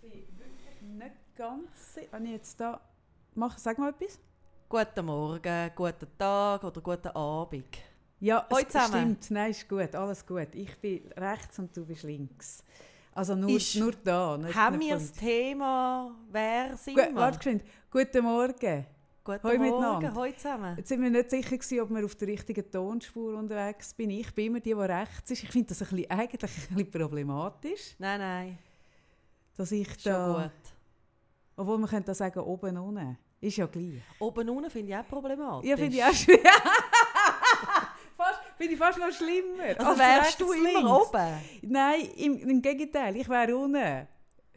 bin wirklich nicht ganz sicher. Wenn ich jetzt da mache, sag mal etwas. Guten Morgen, guten Tag oder guten Abend. Ja, Hoi es zusammen. stimmt. Nein, ist gut. Alles gut. Ich bin rechts und du bist links. Also nur, Ist- nur da. Nicht, Haben nicht wir das. Thema «Wer sind Gut, wir?» warte geschwind. Guten Morgen. Guten Hoi Morgen, hoi zusammen. Jetzt sind wir nicht sicher, gewesen, ob wir auf der richtigen Tonspur unterwegs bin. Ich bin immer die, die rechts ist. Ich finde das ein bisschen, eigentlich ein bisschen problematisch, Nein, nein, dass ich schon da... gut. Obwohl man könnte da sagen, oben, unten. Ist ja gleich. Oben unten finde ich auch problematisch. Ja, finde ich auch schwierig. fast, finde ich fast noch schlimmer. Also als wärst du immer links. oben? Nein, im, im Gegenteil. Ich wäre unten.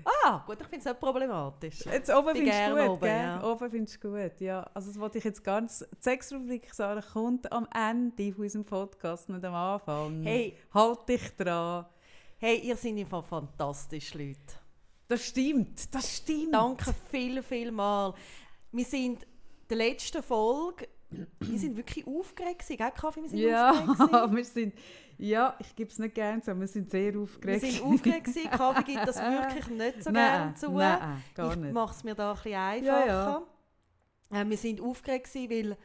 Ah, gut, ich finde es nicht problematisch. Jetzt oben findest du gerne gut, oben, ja. Oben findest gut, ja. Also das wollte ich jetzt ganz... Die Sexrubrik, Sarah, kommt am Ende von unserem Podcast, nicht am Anfang. Hey. Halt dich dran. Hey, ihr seid einfach fantastische Leute. Das stimmt, das stimmt. Danke viel, viel mal. Wir sind der letzten Folge, wir sind wirklich aufgeregt gell, Kaffee? Wir sind Ja, aufgeregt wir sind... Ja, ich gebe es nicht gerne zu, wir sind sehr Wir aufgeregt. sind aufgeregt. Kaffee gibt das wirklich nicht so gerne zu. nein, gar ich nicht. mache es mir da ein bisschen Ja, einfacher. Äh, wir sind aufgeregt weil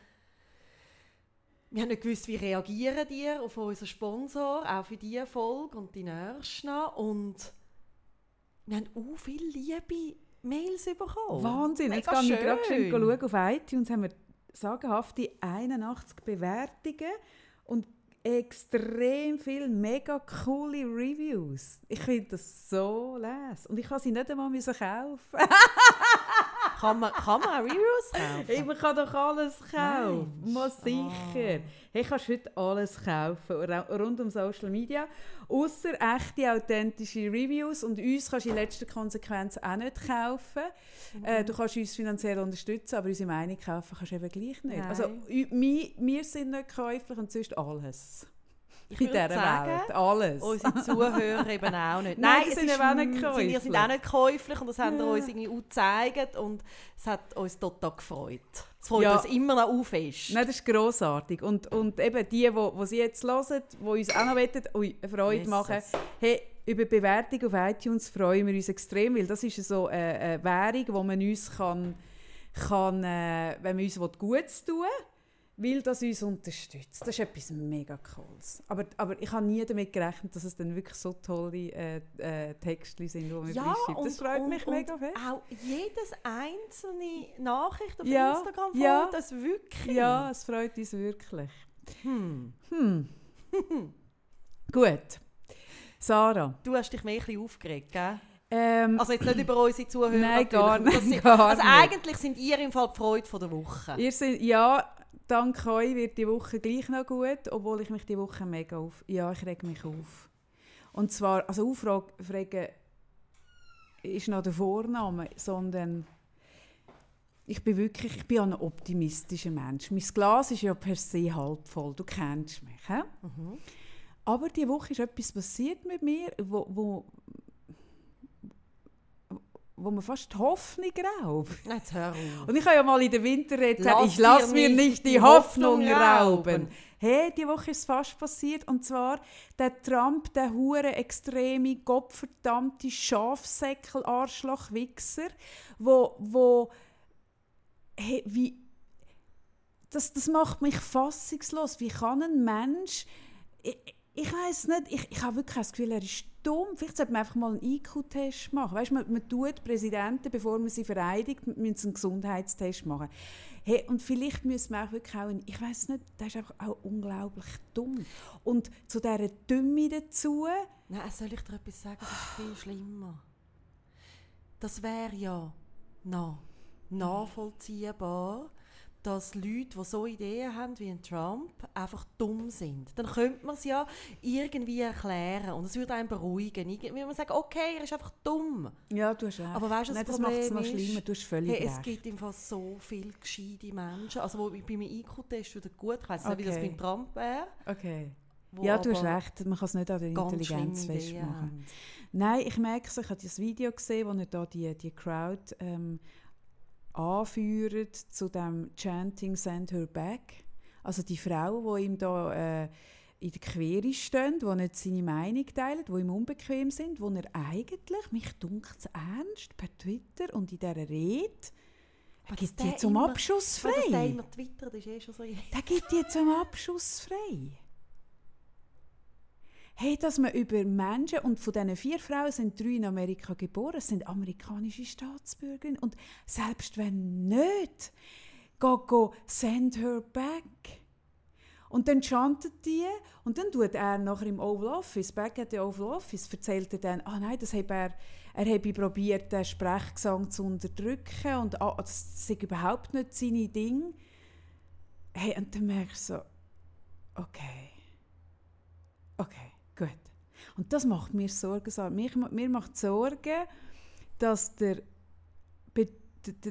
wir haben nicht gewusst, wie reagieren die auf unseren Sponsor, auch für diese Folge und die nächsten. Und wir haben auch viele liebe Mails bekommen. Wahnsinn. Jetzt gehe ich gerade schön schauen auf iTunes, haben wir sagenhafte 81 Bewertungen und extrem viele mega coole Reviews. Ich finde das so les. Und ich kann sie nicht einmal müssen kaufen. Kann man, kann man auch Reviews kaufen? Hey, man kann doch alles kaufen. Mal sicher. Hey, kannst heute alles kaufen, rund um Social Media. Außer echte, authentische Reviews. Und uns kannst du in letzter Konsequenz auch nicht kaufen. Äh, du kannst uns finanziell unterstützen, aber unsere Meinung kaufen kannst du eben gleich nicht. Nein. Also, mi- wir sind nicht käuflich und sonst alles. Ich In dieser sagen, Welt. Alles. Unsere Zuhörer eben auch nicht. Nein, die es sind ist auch nicht käuflich. Wir sind auch nicht käuflich und das haben wir uns irgendwie auch gezeigt und es hat uns total gefreut. Es freut Ja. uns immer noch auf. Nein, das ist grossartig. Und, und eben die, die, die sie jetzt hören, die uns auch noch wollen, ui, eine Freude Jesus. machen, hey, über die Bewertung auf iTunes freuen wir uns extrem, weil das ist so eine, eine Währung, wo man uns kann, kann äh, wenn man uns Gutes tun will, weil das uns unterstützt. Das ist etwas mega Cooles. Aber, aber ich habe nie damit gerechnet, dass es dann wirklich so tolle äh, äh, Texte sind, die wir Ja, und, Das freut und, mich und mega fest. auch jedes einzelne Nachricht auf Ja, Instagram ja. freut das wirklich. Ja, es freut uns wirklich. Hm. Hm. Gut. Sarah. Du hast dich mehr ein bisschen aufgeregt, gell? Ähm, Also jetzt nicht über unsere Zuhörer Nein, gar nicht, sind- gar Also nicht. eigentlich sind ihr im Fall die Freude von der Woche. ihr seid, ja, dank euch wird die Woche gleich noch gut, obwohl ich mich die Woche mega auf... Ja, ich reg mich auf. Und zwar, also aufregen ist noch der Vorname, sondern ich bin wirklich, ich bin ein optimistischer Mensch. Mein Glas ist ja per se halb voll, du kennst mich. He? Mhm. Aber die Woche ist etwas passiert mit mir, wo, wo, wo mir fast die Hoffnung raubt. Jetzt hör auf. Und ich habe ja mal in der Winterrede gesagt, ich lasse mir nicht die Hoffnung Hoffnung rauben. rauben. Hey, die Woche ist fast passiert. Und zwar der Trump, der hure extreme, gottverdammte Schafsäckel, Arschloch, Wichser, wo, wo hey, wie, das, das macht mich fassungslos. Wie kann ein Mensch, ich, ich weiß nicht, ich, ich habe wirklich das Gefühl, er ist dumm. Vielleicht sollte man einfach mal einen IQ-Test machen. Weißt, man, man tut Präsidenten, bevor man sie vereidigt, muss einen Gesundheitstest machen. Hey, und vielleicht müssen wir auch wirklich auch, einen, ich weiß nicht, der ist einfach auch unglaublich dumm. Und zu dieser Dümme dazu, Nein, soll ich dir etwas sagen? Das ist viel schlimmer. Das wäre ja noch nachvollziehbar, dass Leute, die so Ideen haben wie ein Trump, einfach dumm sind. Dann könnte man es ja irgendwie erklären und es würde einen beruhigen. Irgendwie man sagen, okay, er ist einfach dumm. ja, du hast recht. Aber weißt du, das das macht es noch schlimmer, du hast völlig Hey, es gibt im Fall so viele gescheite Menschen. Also wo, bei meinem IQ-Test wieder gut. Ich weiß nicht, wie das Okay. beim Trump wäre. Okay. Ja, du hast recht, man kann es nicht an der Intelligenz festmachen. Nein, ich merke es, ich habe das Video gesehen, wo er da die, die Crowd ähm, anführt zu dem Chanting Send Her Back. Also die Frau, die ihm da äh, in der Quere stehen, die nicht seine Meinung teilen, die ihm unbequem sind, wo er eigentlich, mich dunkelt ernst, per Twitter und in dieser Rede, er gibt die zum Abschuss frei. Dass der immer twittert, ist eh schon so... Der gibt die zum Abschuss frei. Hey, dass man über Menschen, und von diesen vier Frauen sind drei in Amerika geboren, sind amerikanische Staatsbürgerinnen. Und selbst wenn nicht, go, go, send her back. Und dann chantet die und dann tut er nachher im Oval Office, back at the Oval Office, erzählt er dann, ah nein, das habe er, er habe probiert, den Sprechgesang zu unterdrücken und ah, das ist überhaupt nicht seine Ding. Hey, und dann merke ich so, okay, okay. Und das macht mir Sorgen. Mir, mir macht Sorgen, dass der, der,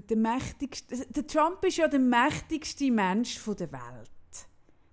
der, mächtigste, der Trump ist ja der mächtigste Mensch der Welt.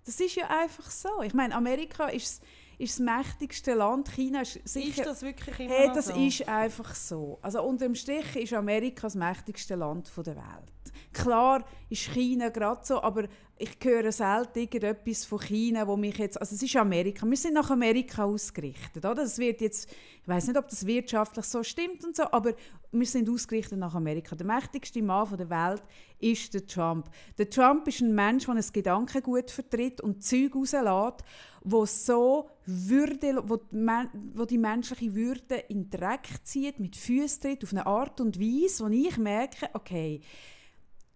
Das ist ja einfach so. Ich meine, Amerika ist, ist das mächtigste Land. China ist sicher... Ist das wirklich immer hey, das so? ist einfach so. Also unter dem Strich ist Amerika das mächtigste Land der Welt. Klar ist China gerade so, aber ich höre selten irgendetwas von China, wo mich jetzt, also es ist Amerika, wir sind nach Amerika ausgerichtet, oder? Das wird jetzt, ich weiß nicht, ob das wirtschaftlich so stimmt und so, aber wir sind ausgerichtet nach Amerika. Der mächtigste Mann der Welt ist der Trump. Der Trump ist ein Mensch, der ein Gedankengut vertritt und Zeug rauslässt, wo so Würde, die, wo die menschliche Würde in den Dreck zieht, mit Füßen tritt, auf eine Art und Weise, wo ich merke, okay,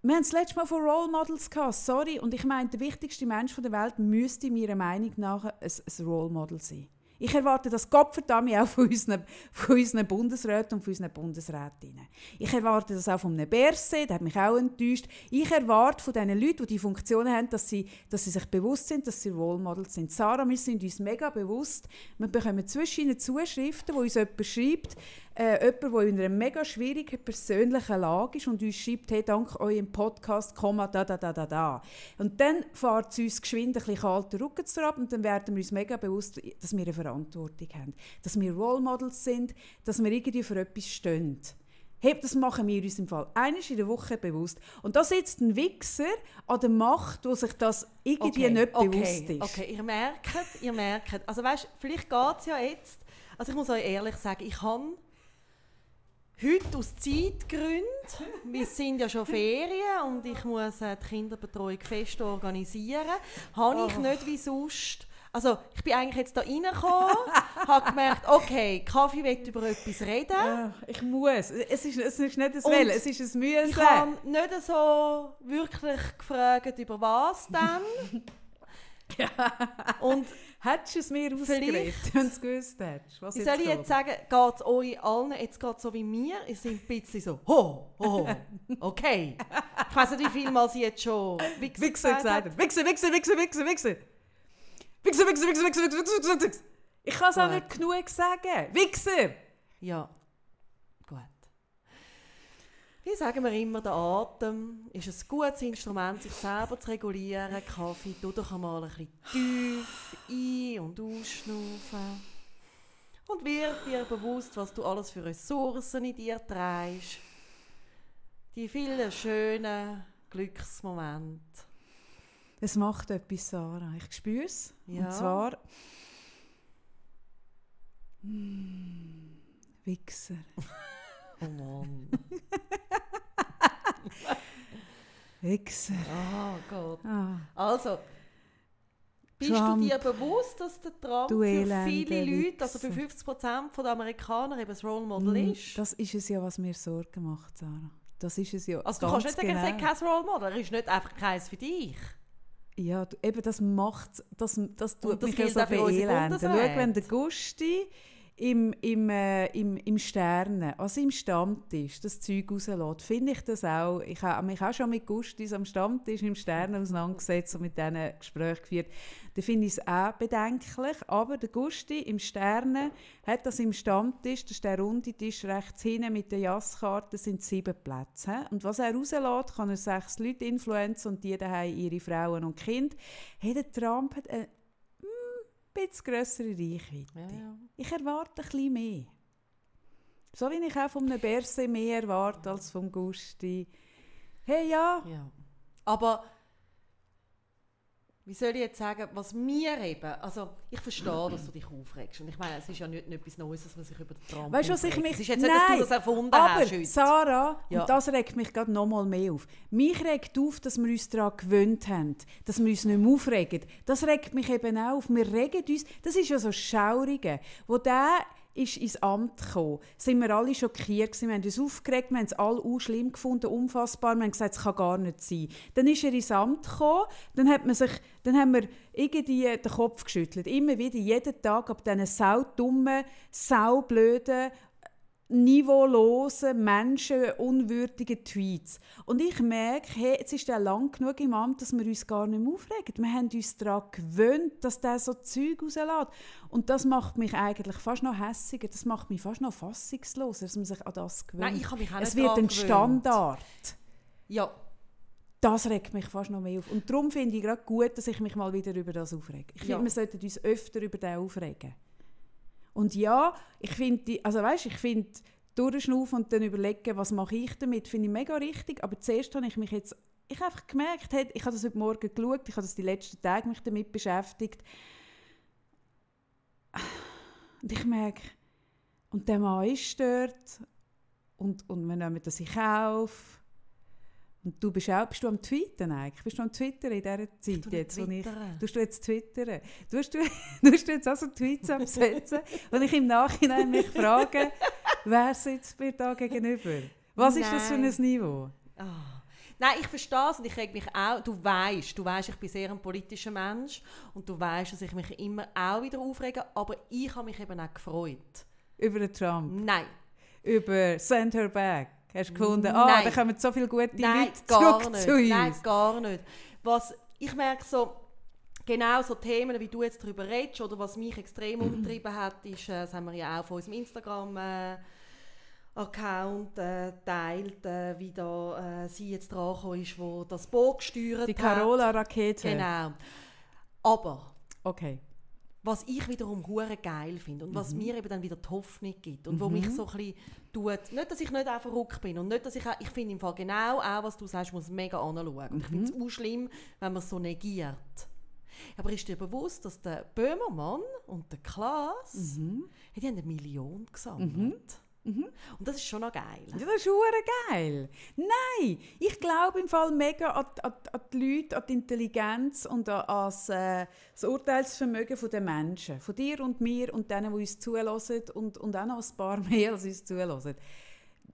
wir haben das letzte Mal von Role Models gehabt, sorry. Und ich meine, der wichtigste Mensch der Welt müsste meiner Meinung nach ein, ein Role Model sein. Ich erwarte das Gottverdammt auch von unseren, von unseren Bundesräten und von unseren Bundesrätinnen. Ich erwarte das auch von einem Berset, der hat mich auch enttäuscht. Ich erwarte von diesen Leuten, die die Funktionen haben, dass sie, dass sie sich bewusst sind, dass sie Role Models sind. Sarah, wir sind uns mega bewusst. Wir bekommen zwischen ihnen Zuschriften, wo uns jemand schreibt, äh, jemand, der in einer mega schwierigen persönlichen Lage ist und uns schreibt, hey, dank eurem Podcast, Komma, da, da, da, da, da. Und dann fährt es uns geschwind ein bisschen kalter Rücken ab und dann werden wir uns mega bewusst, dass wir eine Verantwortung haben. Dass wir Role Models sind, dass wir irgendwie für etwas stehen. Hey, das machen wir uns im Fall einmal in der Woche bewusst. Und da sitzt ein Wichser an der Macht, wo sich das irgendwie okay, nicht okay, bewusst ist. Okay, ihr merkt, ihr merkt. Also weißt, vielleicht geht es ja jetzt, also ich muss euch ehrlich sagen, ich habe Heute aus Zeitgründen, wir sind ja schon Ferien und ich muss äh, die Kinderbetreuung fest organisieren, habe ich Oh. nicht wie sonst... Also ich bin eigentlich jetzt da reingekommen, habe gemerkt, okay, Kaffee will über etwas reden. Ja, ich muss. Es ist, es ist nicht Und Wollen, es ist ein Müssen. Ich habe nicht so wirklich gefragt, über was denn. Und Hättest du es mir ausgeredet, wenn du es gewusst hättest? Was wie soll ich jetzt sagen, geht es euch allen jetzt gerade so wie mir? Ihr seid ein bisschen so, ho, ho, okay. Ich weiß nicht, wie viel Mal sie jetzt schon Wichser, gesagt hat. Wichser, Wichser, Wichser, Wichser, Wichser. Wichser, Wichser, Wichser, Wichser, Wichser, Wichser, Wichser. Ich kann es auch nicht genug sagen. Wichser! Ja. Wie sagen wir immer, der Atem ist ein gutes Instrument, sich selber zu regulieren. Kaffee, tu doch einmal ein bisschen tief ein- und ausschnaufen. Und wird dir bewusst, was du alles für Ressourcen in dir trägst. Die vielen schönen Glücksmomente. Es macht etwas, Sarah. Ich spüre es. Ja. Und zwar... Mm, Wichser. Oh Mann. Wichser. Oh Gott. Ah. Also, bist Trump. du dir bewusst, dass der Trump Du für viele Leute, also für Wichser. 50% der Amerikaner, eben das Role Model Mm, ist? Das ist es ja, was mir Sorgen macht, Sarah. Das ist es ja. also du kannst nicht sagen, er genau. ist kein Role Model, er ist nicht einfach keins für dich. Ja, eben das macht, das, das tut Und das mich ja so auch für unsere beelenden. Schau, wenn der Gusti im, im, äh, im, im Sterne, also im Stammtisch, das Zeug rauslässt, finde ich das auch, ich habe mich auch schon mit Gustis am Stammtisch im Sterne auseinandergesetzt und mit diesen Gesprächen geführt, da finde ich es auch bedenklich, aber der Gusti im Sterne hat das im Stammtisch, das ist der runde Tisch rechts hinten mit der Jasskarte, sind sieben Plätze. Und was er rauslässt, kann er sechs Leute influenzen und die daheim ihre Frauen und Kinder. Hey, der Trump hat eine mm, bisschen grössere Reichweite. Ich erwarte ein bisschen mehr. So wie ich auch von einem Berse mehr erwarte als vom Gusti. Hey, ja. Ja. Aber wie soll ich jetzt sagen, was mir eben, also ich verstehe, dass du dich aufregst. Und ich meine, es ist ja nicht, nicht etwas Neues, dass man sich über den Trump Weißt du, was ich mich... Es ist jetzt Nein, nicht, dass du das erfunden aber hast heute. Sarah, Ja. und das regt mich gerade noch mal mehr auf. Mich regt auf, dass wir uns daran gewöhnt haben, dass wir uns nicht mehr aufregen. Das regt mich eben auch auf. Wir regen uns... Das ist ja so Schaurige. Wo der ist ins Amt gekommen, sind wir alle schockiert. Wir haben uns aufgeregt, wir haben es alle auch schlimm gefunden, unfassbar. Wir haben gesagt, es kann gar nicht sein. Dann ist er ins Amt gekommen, dann hat man sich, dann haben wir irgendwie den Kopf geschüttelt. Immer wieder, jeden Tag, ab diesen saudummen, saublöden, niveaulosen, menschenunwürdigen Tweets. Und ich merke, hey, jetzt ist er lang genug im Amt, dass wir uns gar nicht mehr aufregen. Wir haben uns daran gewöhnt, dass der so Zeug rauslässt. Und das macht mich eigentlich fast noch hässiger, das macht mich fast noch fassungsloser, dass man sich an das gewöhnt. Nein, ich habe mich auch es nicht wird daran ein. Standard. Ja, Das regt mich fast noch mehr auf. Und darum finde ich gerade gut, dass ich mich mal wieder über das aufrege. Ich Ja. finde, wir sollten uns öfter über den aufregen. Und ja, ich finde, also weißt, ich finde, durchschnaufen und dann überlegen, was mache ich damit, finde ich mega richtig. Aber zuerst habe ich mich jetzt, ich einfach gemerkt, hey, ich habe das heute Morgen geschaut, ich habe das die letzten Tage mich damit beschäftigt. Und ich merke, und der Mann ist dort und, und wir nehmen das in Kauf. Und du bist auch, bist du am Tweeten eigentlich? Bist du am Twittern in dieser Zeit tu jetzt, wo ich... twittern. Tust du jetzt twittern? Tust du, tust du jetzt also Tweets absetzen? und ich im Nachhinein mich frage, wer sitzt mir da gegenüber? Was ist das für ein Nein. Niveau? Ah. Nein, ich verstehe es und ich reg mich auch. Du weißt, du weißt, ich bin sehr ein politischer Mensch und du weißt, dass ich mich immer auch wieder aufrege, aber ich habe mich eben auch gefreut. Über den Trump, Nein, über Send Her Back. Hast du gefunden, ah, Nein. da kommen so viele gute Nein, Leute gar zurück nicht. zu uns. Nein, gar nicht. Was ich merke so, genau so Themen, wie du jetzt darüber redest, oder was mich extrem umgetrieben hat, ist, äh, das haben wir ja auch auf unserem Instagram äh, Account äh, teilt, äh, wie da äh, sie jetzt dran ist, wo das Boot gesteuert Die hat. Carola-Rakete. Genau. Aber Okay. Was ich wiederum hure geil finde und Mhm. was mir eben dann wieder die Hoffnung gibt und wo mich so ein bisschen tut, nicht, dass ich nicht auch verrückt bin und nicht, dass ich auch, ich finde im Fall genau auch, was du sagst, muss mega anschauen und ich Mhm. finde es auch schlimm, wenn man es so negiert. Aber ist dir bewusst, dass der Böhmermann und der Klaas, Mhm. die haben eine Million gesammelt? Und das ist schon noch geil. Ja, das ist hure geil. Nein, ich glaube im Fall mega an, an, an die Leute, an die Intelligenz und an, an das, äh, das Urteilsvermögen der Menschen. Von dir und mir und denen, die uns zulassen und, und auch noch ein paar mehr, als uns zulassen.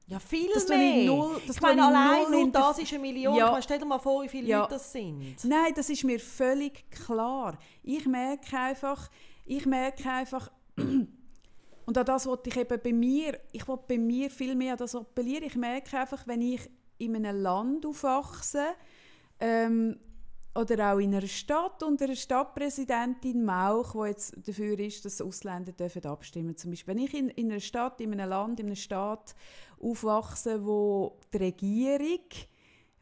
Ja, viel Das mehr. ich null- das ich meine, allein null hinter- das ist eine Million. Ja. Ich meine, stell dir mal vor, wie viele Ja. Leute das sind. Nein, das ist mir völlig klar. Ich merke einfach, ich merke einfach, und an das wollte ich eben bei mir, ich wollte bei mir viel mehr an das appellieren. Ich merke einfach, wenn ich in einem Land aufwachse, ähm, oder auch in einer Stadt unter einer Stadtpräsidentin Mauch, die jetzt dafür ist, dass Ausländer dürfen abstimmen Beispiel, wenn ich in, in einer Stadt, in einem Land, in einem Staat aufwachse, wo die Regierung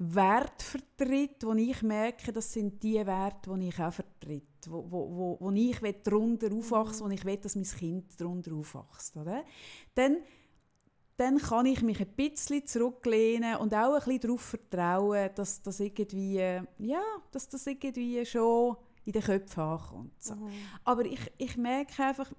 Werte vertritt, wo ich merke, das sind die Werte, die ich auch vertritt, wo, wo, wo, wo ich darunter aufwachsen, wo ich will, dass mein Kind darunter aufwächst, oder? Dann, dann kann ich mich ein bisschen zurücklehnen und auch ein bisschen darauf vertrauen, dass das irgendwie, ja, dass das irgendwie schon in den Köpfen ankommt. So. Aber ich, ich merke einfach,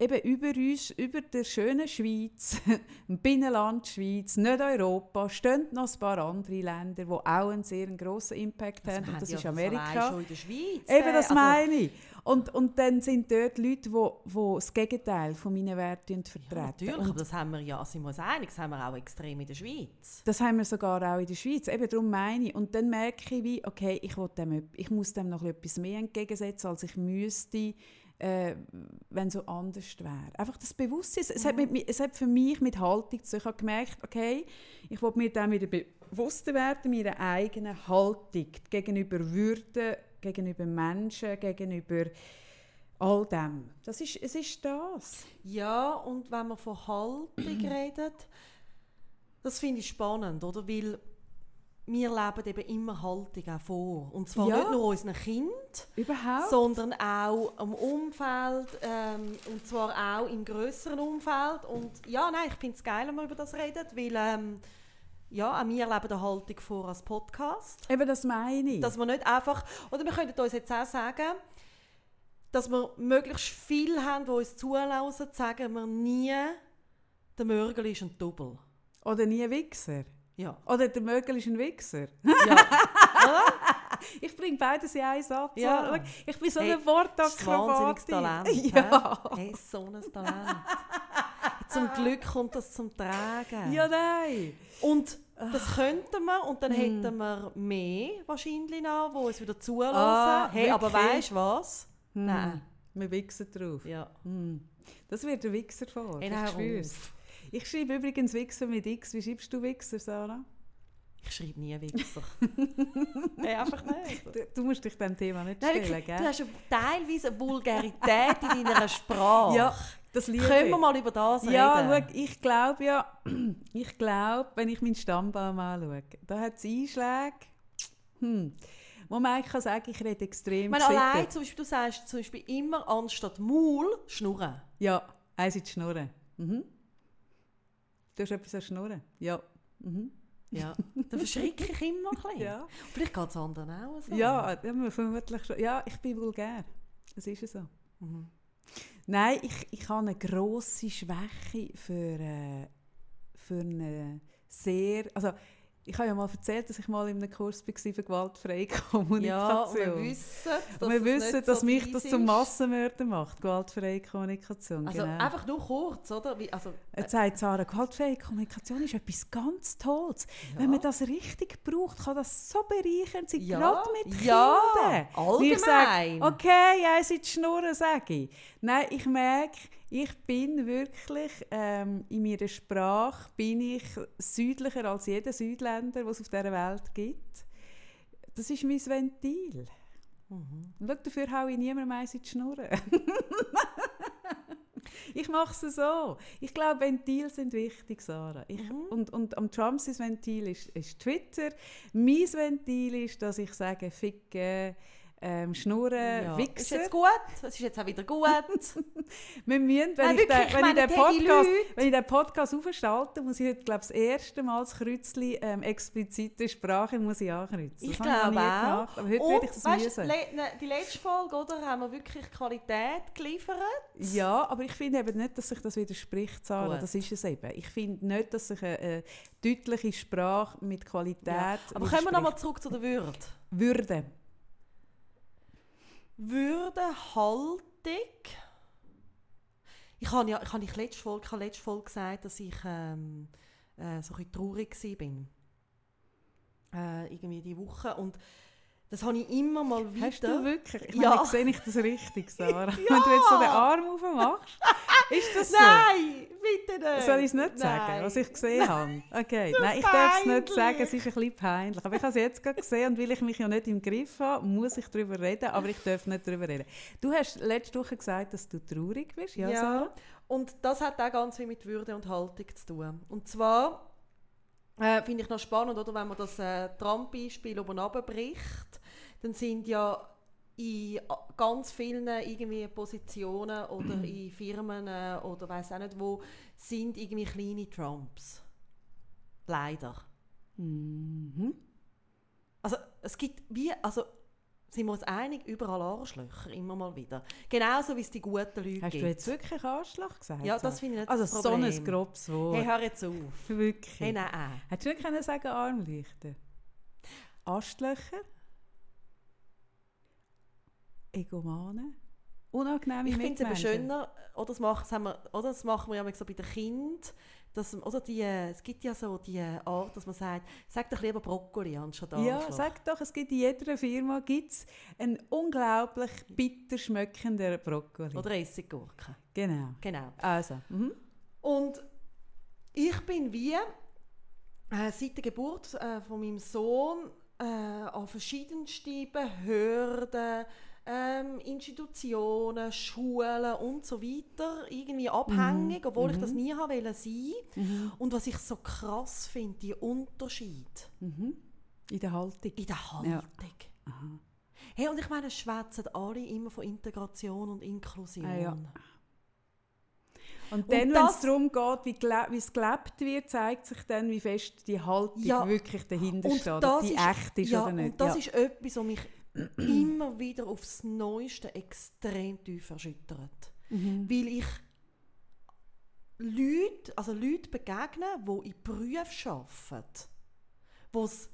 eben über uns, über der schönen Schweiz, Binnenland Schweiz, nicht Europa, stehen noch ein paar andere Länder, die auch einen sehr grossen Impact Also, haben. wir Und das haben ist ja Amerika. schon in der Schweiz. Eben, das also- meine ich. Und, und dann sind dort Leute, die wo, wo das Gegenteil von meinen Werten Ja, vertreten. natürlich, und aber das haben wir ja, sind wir uns einig, das haben wir auch extrem in der Schweiz. das haben wir sogar auch in der Schweiz. Eben darum meine ich. Und dann merke ich, wie, okay, ich, dem, ich muss dem noch etwas mehr entgegensetzen, als ich müsste, äh, wenn es so anders wäre. Einfach das Bewusstsein. Es, hat mit, mi- es hat für mich mit Haltung zu tun. Ich habe gemerkt, okay, ich will mir dann wieder bewusster werden, meiner eigenen Haltung gegenüber Würde, gegenüber Menschen, gegenüber all dem. Das ist, es ist das. Ja, und wenn man von Haltung redet, das finde ich spannend, oder? Weil wir leben eben immer Haltung vor. Und zwar Ja. nicht nur unseren Überhaupt. sondern auch am Umfeld ähm, und zwar auch im größeren Umfeld. Und ja, nein, ich finde es geil, wenn wir über das reden, weil ähm, ja, auch wir leben der Haltung vor als Podcast. Eben, das meine ich. Dass wir nicht einfach, oder wir könnten uns jetzt auch sagen, dass wir möglichst viel haben, die uns zulassen, sagen wir nie, der Mörgel ist ein Double. Oder nie ein Wichser. Ja. Oder der Mögel ist ein Wichser. ja. Ich bringe beides in einen Satz. Ja. Ich bin so Hey, eine ist ein Wortakrobatin. Talent. Ja. hä? Hey, so ein Talent. zum Glück kommt das zum Tragen. ja, nein. Und das könnten wir und dann Hm. hätten wir mehr wahrscheinlich noch, die uns wieder zulassen. Ah, hey, aber weißt du was? Hm. Nein. Wir wichsen drauf. Ja. Hm. Das wird der Wichser vor. Hey, ich. Ich schreibe übrigens Wichser mit X. Wie schreibst du Wichser, Sarah? Ich schreibe nie Wichser. hey, einfach nicht. Du, du musst dich dem Thema nicht Nein, stellen, wirklich, gell? du hast teilweise eine Vulgarität in deiner Sprache. Ja, das liebe Können ich. wir mal über das Ja, reden? schau, ich glaube ja, ich glaube, wenn ich meinen Stammbaum anschaue, da hat es Einschläge, hm, wo man eigentlich kann sagen, ich rede extrem Ich allein zum Beispiel, du sagst zum Beispiel immer anstatt Maul schnurren. Ja, eins in die Schnurren. Mhm. Du hast etwas an Schnurren? Ja. Mhm. Ja. Dann verschrecke ich immer ein bisschen. Ja. Vielleicht geht es anderen auch so. Ja, ja, vermutlich schon. Ja, ich bin vulgär. Das ist ja so. Mhm. Nein, ich, ich habe eine grosse Schwäche für, äh, für eine sehr... Also, ich habe ja mal erzählt, dass ich mal in einem Kurs war für gewaltfreie Kommunikation. Ja, und wir wissen, dass wir wissen, nicht dass so mich das zum. Massenmörder macht, gewaltfreie Kommunikation. Also genau. einfach nur kurz, oder? Wie, also, Jetzt sagt Sarah, gewaltfreie Kommunikation ist etwas ganz Tolles. Ja. Wenn man das richtig braucht, kann das so bereichernd sein, Ja, gerade mit ja, Kindern. Wie ich sage, allgemein. okay, in die Schnurren, sage ich. Nein, ich merke, ich bin wirklich, ähm, in meiner Sprache bin ich südlicher als jeder Südländer, was es auf dieser Welt gibt. Das ist mein Ventil. Mhm. Schau, dafür haue ich niemandem eins in die Schnurren. ich mache es so. Ich glaube, Ventile sind wichtig, Sarah. Ich, Mhm. und, und am Trumps Ventil ist, ist Twitter. Mein Ventil ist, dass ich sage, ficken, ähm, schnurren, ja. Ist wichsen. jetzt gut? Es ist jetzt auch wieder gut. Wir müssen, wenn, Nein, ich, den, wirklich, ich wenn, ich den Podcast, wenn ich den Podcast aufstalte, muss ich heute, glaube das erste Mal das Kreuzchen ähm, explizite Sprache muss ich ankreuzen. Ich glaube nie auch. aber heute Und, werde ich das weisst, müssen. le ne, die letzte Folge, oder, haben wir wirklich Qualität geliefert. Ja, aber ich finde eben nicht, dass sich das widerspricht, Sarah. Gut. Das ist es eben. Ich finde nicht, dass sich eine, eine deutliche Sprache mit Qualität Ja. Aber kommen wir nochmal zurück zu der Würde. Würde. Würdehaltung. Ich habe ja, ich habe letzten Folge, ich habe letzte Folge gesagt, dass ich ähm, äh, so ein bisschen traurig war. Äh, irgendwie die Woche. Und das habe ich immer mal wieder. Hast du wirklich? Ich Ja. meine, sehe ich das richtig, Sarah? Ja. Wenn du jetzt so den Arm aufmachst, ist das so? Nein, bitte nicht. Soll ich es nicht sagen, Nein. was ich gesehen habe? Okay, So nein, ich darf es nicht sagen, es ist ein bisschen peinlich. Aber ich habe es jetzt gerade gesehen und weil ich mich ja nicht im Griff habe, muss ich darüber reden, aber ich darf nicht darüber reden. Du hast letzte Woche gesagt, dass du traurig bist, ja, Ja, Sarah? und das hat auch ganz viel mit Würde und Haltung zu tun. Und zwar äh, finde ich noch spannend, oder, wenn man das äh, Trump-Beispiel oben runterbricht, dann sind ja in ganz vielen irgendwie Positionen oder in Firmen äh, oder weiß auch nicht wo, sind irgendwie kleine Trumps. Leider. Mhm. Also es gibt wie, also sind wir uns einig, überall Arschlöcher, immer mal wieder. Genauso wie es die guten Leute Hast gibt. du jetzt wirklich Arschloch gesagt? ja, das finde ich nicht Also das so Problem. ein grobes Wort. Hey, hör jetzt auf. Wirklich. Hey, nein, nein. Hättest du nicht können sagen Armleuchten? Astlöcher? Egomane? Unangenehme Ich finde es eben schöner, oder das, machen, das, haben wir, oder das machen wir ja so bei den Kindern, dass, oder die, äh, es gibt ja so die Art, dass man sagt, sag doch lieber Brokkoli anstatt Ja, sag doch, es gibt in jeder Firma gibt's einen unglaublich bitter schmeckenden Brokkoli. Oder Essiggurke. Genau. Genau. Also, mhm. Und ich bin wie äh, seit der Geburt äh, von meinem Sohn äh, an verschiedenste Behörden, ähm, Institutionen, Schulen und so weiter irgendwie abhängig, obwohl ich das nie haben wollte sein. Mhm. Und was ich so krass finde, die Unterschied Mhm. In der Haltung. in der Haltung. Ja. Hey, und ich meine, es schwätzen alle immer von Integration und Inklusion. Ah, ja. Und dann, wenn es darum geht, wie, es gelebt wird, zeigt sich dann, wie fest die Haltung Ja, wirklich dahinter steht, ob die ist- echt ist ja, oder nicht. Und das ja. ist etwas, was mich immer wieder aufs Neueste extrem tief erschüttert. Mhm. Weil ich Leute, also Leute begegne, die in Berufen arbeiten, wo es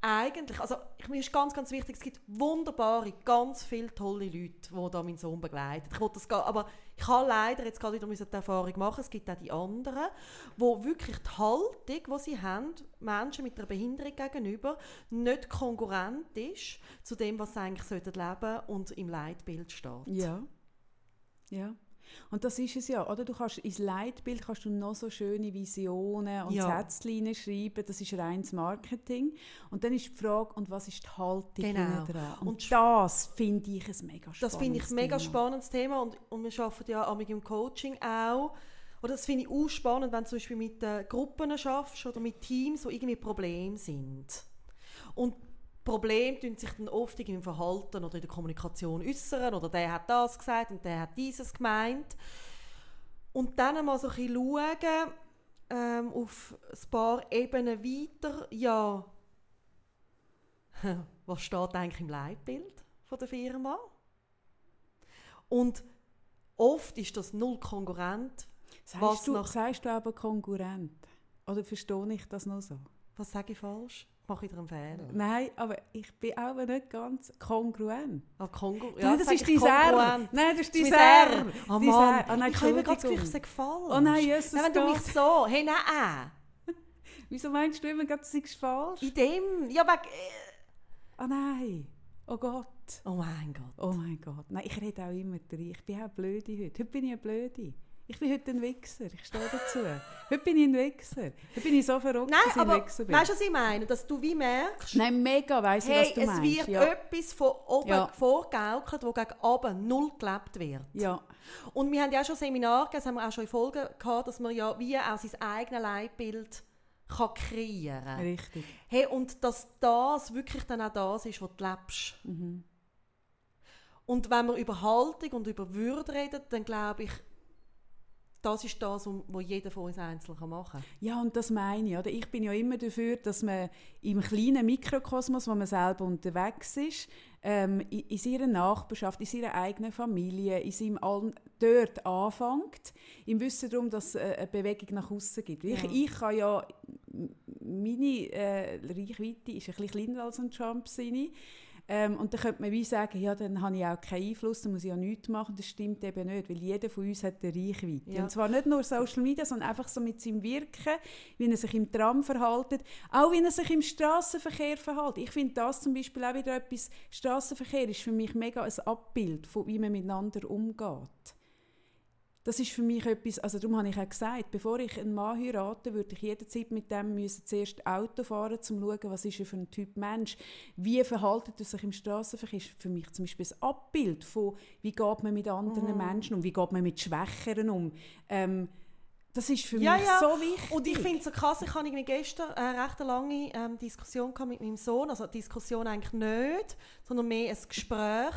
eigentlich, also ich, mir ist ganz, ganz wichtig, es gibt wunderbare, ganz viele tolle Leute, die da meinen Sohn begleiten. Ich das gar, aber ich habe leider jetzt gerade wieder die Erfahrung machen, es gibt auch die anderen, wo wirklich die Haltung, die sie haben, Menschen mit einer Behinderung gegenüber, nicht konkurrent ist zu dem, was sie eigentlich sollten leben und im Leitbild steht. Ja. Ja. Und das ist es ja, oder? Du kannst ins Leitbild kannst du noch so schöne Visionen und Ja. Sätzchen schreiben, das ist reines Marketing. Und dann ist die Frage, und was ist die Haltung Genau. dran? Und, Und das finde ich ein mega spannendes Das finde ich ein mega Thema. spannendes Thema und, und wir arbeiten ja auch im Coaching auch. Oder das finde ich auch spannend, wenn du zum Beispiel mit äh, Gruppen schaffst oder mit Teams, wo irgendwie Probleme sind. Und Probleme tun sich dann oft im Verhalten oder in der Kommunikation äußern oder der hat das gesagt und der hat dieses gemeint. Und dann mal so ein bisschen schauen, ähm, auf ein paar Ebenen weiter, ja, was steht eigentlich im Leitbild von der Firma? Und oft ist das null konkurrent. Sagst, was du, nach- sagst du aber Konkurrent? Oder verstehe ich das noch so? Was sage ich falsch? Mache ich dir einen Fehler? Nein, aber ich bin auch nicht ganz kongruent. Ah, Kongo Ja, das sag ist dein R. Nein, das ist Das dein R. Oh Mann. Ah, nein, ich habe mir gerade das Gefühl, falsch. Oh nein, Jesus Nein, wenn du Gott. mich so, hey, nein, Wieso meinst du immer, gerade, das ist falsch? in dem, ja, äh, Ah nein. Oh Gott. oh mein Gott. Oh mein Gott. Nein, ich rede auch immer drin. Ich bin auch blöde heute. Heute bin ich eine blöde. Ich bin heute ein Wichser. Ich stehe dazu. heute bin ich ein Wichser. Heute bin ich so verrückt, dass Nein, ich ein aber Wichser bin. weißt du, was ich meine? Dass du wie merkst, Nein, mega weiss ich, hey, was du es meinst. wird ja. etwas von oben Ja. vorgegaukelt, wo gegen oben null gelebt wird. ja. Und wir haben ja auch schon Seminare gegeben, das haben wir auch schon in Folgen gehabt, dass man ja wie auch sein eigenes Leitbild kann kreieren kann. Richtig. Hey, und dass das wirklich dann auch das ist, was du lebst. Mhm. Und wenn wir über Haltung und über Würde reden, dann glaube ich, das ist das, was jeder von uns einzeln machen kann. Ja, und das meine ich. Oder? Ich bin ja immer dafür, dass man im kleinen Mikrokosmos, wo man selber unterwegs ist, ähm, in, in seiner Nachbarschaft, in seiner eigenen Familie, in seinem allen, dort anfängt, im Wissen darum, dass es äh, eine Bewegung nach außen gibt. Ja. Ich, ich kann ja, meine äh, Reichweite ist ein bisschen kleiner als ein Trump seine. Ähm, und dann könnte man wie sagen, ja, dann habe ich auch keinen Einfluss, dann muss ich ja nichts machen. Das stimmt eben nicht, weil jeder von uns hat eine Reichweite. Ja. Und zwar nicht nur Social Media, sondern einfach so mit seinem Wirken, wie er sich im Tram verhält, auch wie er sich im Straßenverkehr verhält. Ich finde das zum Beispiel auch wieder etwas, Straßenverkehr ist für mich mega ein Abbild, von wie man miteinander umgeht. Das ist für mich etwas, also darum habe ich auch gesagt, bevor ich einen Mann heirate, würde ich jederzeit mit dem müssen zuerst Auto fahren, um zu schauen, was ist er für ein Typ Mensch. Wie verhaltet er sich im Straßenverkehr? Ist für mich zum Beispiel ein Abbild von, wie geht man mit anderen Mhm. Menschen um, wie geht man mit Schwächeren um. Ähm, das ist für Ja, mich ja. so wichtig. Und ich finde es so krass, ich hatte gestern eine recht lange ähm, Diskussion mit meinem Sohn. Also Diskussion eigentlich nicht, sondern mehr ein Gespräch.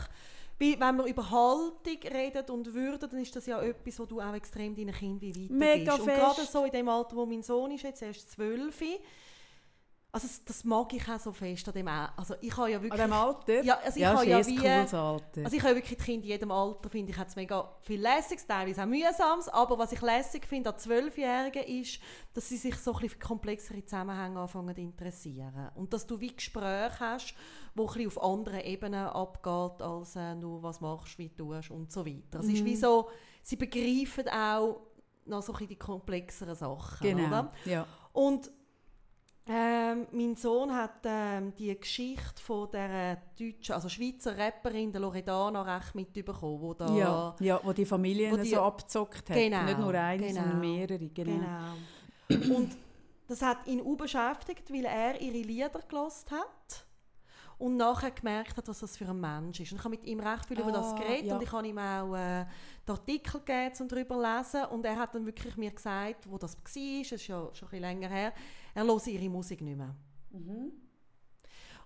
Weil, wenn wir über Haltung reden und Würde, dann ist das ja etwas, wo du auch extrem deinen Kindern weitergibst. Mega Und fest. gerade so in dem Alter, wo mein Sohn ist, jetzt erst zwölf, also das, mag ich auch so fest an dem. Also ich habe ja An wirklich... dem Alter? Ja, also ich ja, habe ja wie- cooles Alter. Also ich habe wirklich die Kinder in jedem Alter, finde ich, hat mega viel Lässiges, teilweise auch Mühsames, aber was ich lässig finde an Zwölfjährigen ist, dass sie sich so ein bisschen für komplexere Zusammenhänge anfangen zu interessieren. Und dass du wie Gespräche hast, wo ein bisschen auf anderen Ebenen abgeht, als äh, nur was machst, wie du tust und so weiter. Es ist wie so, sie begreifen auch noch so ein bisschen die komplexeren Sachen, genau. oder? Ja. Und ähm, mein Sohn hat ähm, die Geschichte von der deutschen, also Schweizer Rapperin der Loredana recht mitbekommen, wo da Ja, ja, wo die Familie Wo die- so abgezockt hat. Genau, Nicht nur eine, genau. sondern mehrere. Genau. genau. Und das hat ihn auch beschäftigt, weil er ihre Lieder gelost hat und nachher gemerkt hat, was das für ein Mensch ist. Und ich habe mit ihm recht viel über das Ah, geredet ja. und ich habe ihm auch äh, den Artikel gegeben, um darüber zu lesen. Und er hat dann wirklich mir gesagt, wo das war, das ist ja schon ein länger her, er höre ihre Musik nicht mehr. Mhm.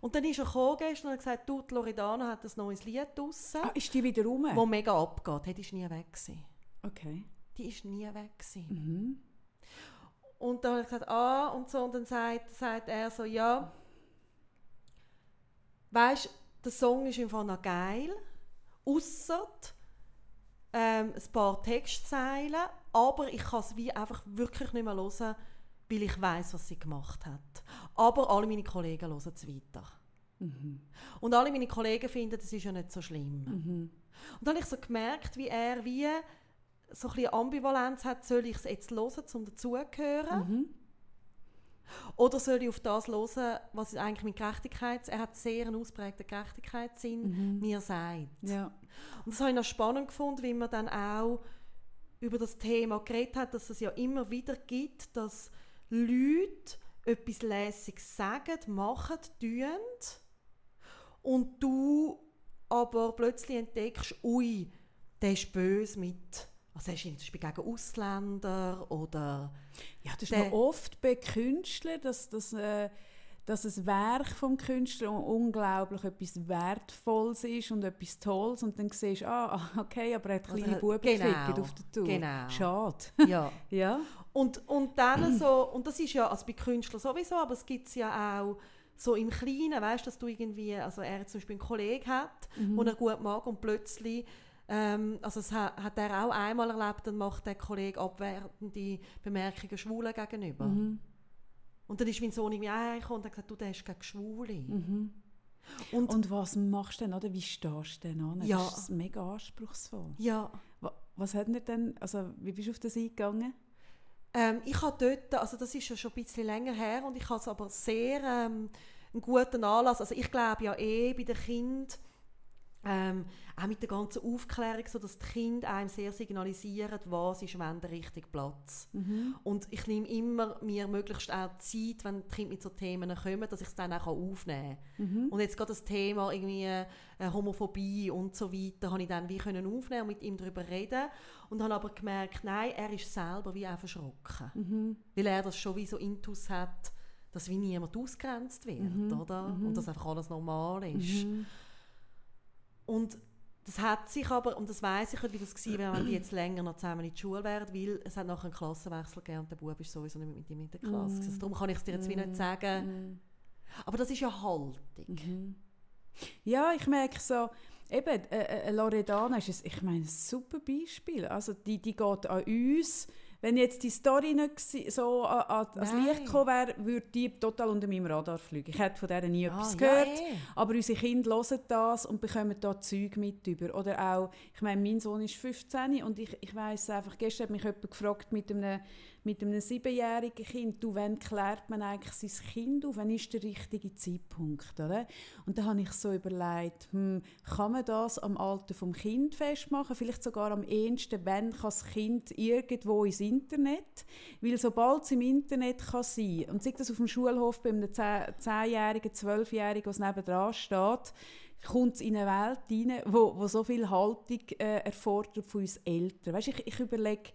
Und dann ist er gekommen gestern und hat gesagt, du, die Loredana hat ein neues Lied draussen, Ah, ist die wieder rum? wo mega abgeht. Hättest du nie weg gewesen. Okay. die ist nie weg gewesen. Mhm. Und dann habe ich gesagt, ah, und so, und dann sagt, sagt er so, ja, weißt, der Song ist einfach noch geil, ausser ähm, ein paar Textzeilen, aber ich kann es wie einfach wirklich nicht mehr hören, weil ich weiß, was sie gemacht hat. Aber alle meine Kollegen hören es weiter. Mhm. Und alle meine Kollegen finden, das ist ja nicht so schlimm. Mhm. Und dann habe ich so gemerkt, wie er wie so ein bisschen Ambivalenz hat, soll ich es jetzt hören, um dazugehören? Mhm. Oder soll ich auf das hören, was eigentlich mit Gerechtigkeit, er hat sehr einen ausprägten Gerechtigkeitssinn, Mhm. mir sagt. Ja. Und das habe ich noch spannend gefunden, wie man dann auch über das Thema geredet hat, dass es ja immer wieder gibt, dass Leute etwas Lässiges sagen, machen, tun und du aber plötzlich entdeckst, ui, der ist böse mit, also er ist zum Beispiel gegen Ausländer oder Ja, das ist noch oft bei Künstlern, dass, dass, äh, dass ein Werk vom Künstler un- unglaublich etwas Wertvolles ist und etwas Tolles und dann siehst du, ah, ah, okay, aber er hat Oder kleine er- Buben genau, auf der Tour. genau. Schade. ja. ja. Und, und dann so, und das ist ja, also bei Künstlern sowieso, aber es gibt es ja auch so im Kleinen, weißt dass du irgendwie, also er zum Beispiel einen Kollegen hat, Mhm. den er gut mag und plötzlich, ähm, also das hat, hat er auch einmal erlebt, dann macht der Kollege abwertende Bemerkungen Schwulen gegenüber. Mhm. Und dann ist mein Sohn irgendwie hergekommen und hat gesagt, du, der ist gegen Schwule. Mhm. Und, Und was machst du denn, oder? Wie stehst du denn an? Ja. Das ist mega anspruchsvoll. ja, Wa- Was hat denn, also wie bist du auf das eingegangen? Ähm, ich habe dort, also das ist ja schon ein bisschen länger her und ich habe es aber sehr ähm, einen guten Anlass. Also ich glaube ja eh bei den Kindern, ähm, auch mit der ganzen Aufklärung, so dass die Kinder einem sehr signalisieren, was ist wann der richtige Platz. Mhm. Und ich nehme immer mir möglichst auch Zeit, wenn die Kinder mit so Themen kommen, dass ich es dann auch aufnehmen kann. Mhm. Und jetzt gerade das Thema irgendwie äh, Homophobie und so weiter, habe ich dann wie können aufnehmen und mit ihm darüber reden und habe aber gemerkt, nein, er ist selber wie auch verschrocken, Mhm. weil er das schon wie so intus hat, dass wie niemand ausgrenzt wird, Mhm, oder? mhm. Und dass einfach alles normal ist. Und das hat sich aber, und das weiß ich nicht, wie das wäre, wenn die jetzt länger noch zusammen in die Schule wären, weil es hat nachher einen Klassenwechsel gegeben und der Bub ist sowieso nicht mit ihm in der Klasse. Mhm. Also darum kann ich es dir jetzt wie nicht sagen. Mhm. Aber das ist ja Haltung. Mhm. Ja, ich merke so, eben, äh, äh, Loredana ist, ein, ich meine, ein super Beispiel. Also die, die geht an uns. Wenn jetzt die Story nicht so an, an, ans. Licht gekommen wäre, würde die total unter meinem Radar fliegen. Ich hätte von der nie etwas Ah, gehört. Ja, eh. Aber unsere Kinder hören das und bekommen da Zeug mit über. Oder auch, ich meine, mein Sohn ist 15 und ich, ich weiss einfach, gestern hat mich jemand gefragt mit einem, mit einem siebenjährigen Kind, du, wann klärt man eigentlich sein Kind auf? Wann ist der richtige Zeitpunkt? Oder? Und da habe ich so überlegt, hm, kann man das am Alter vom Kind festmachen? Vielleicht sogar am ehesten, wann kann das Kind irgendwo ins Internet? Weil sobald es im Internet kann sein und sei das auf dem Schulhof bei einem 10-Jährigen, 12-Jährigen, was nebendran steht, kommt es in eine Welt hinein, wo, wo so viel Haltung äh, erfordert von uns Eltern. Weißt, ich, ich überlege,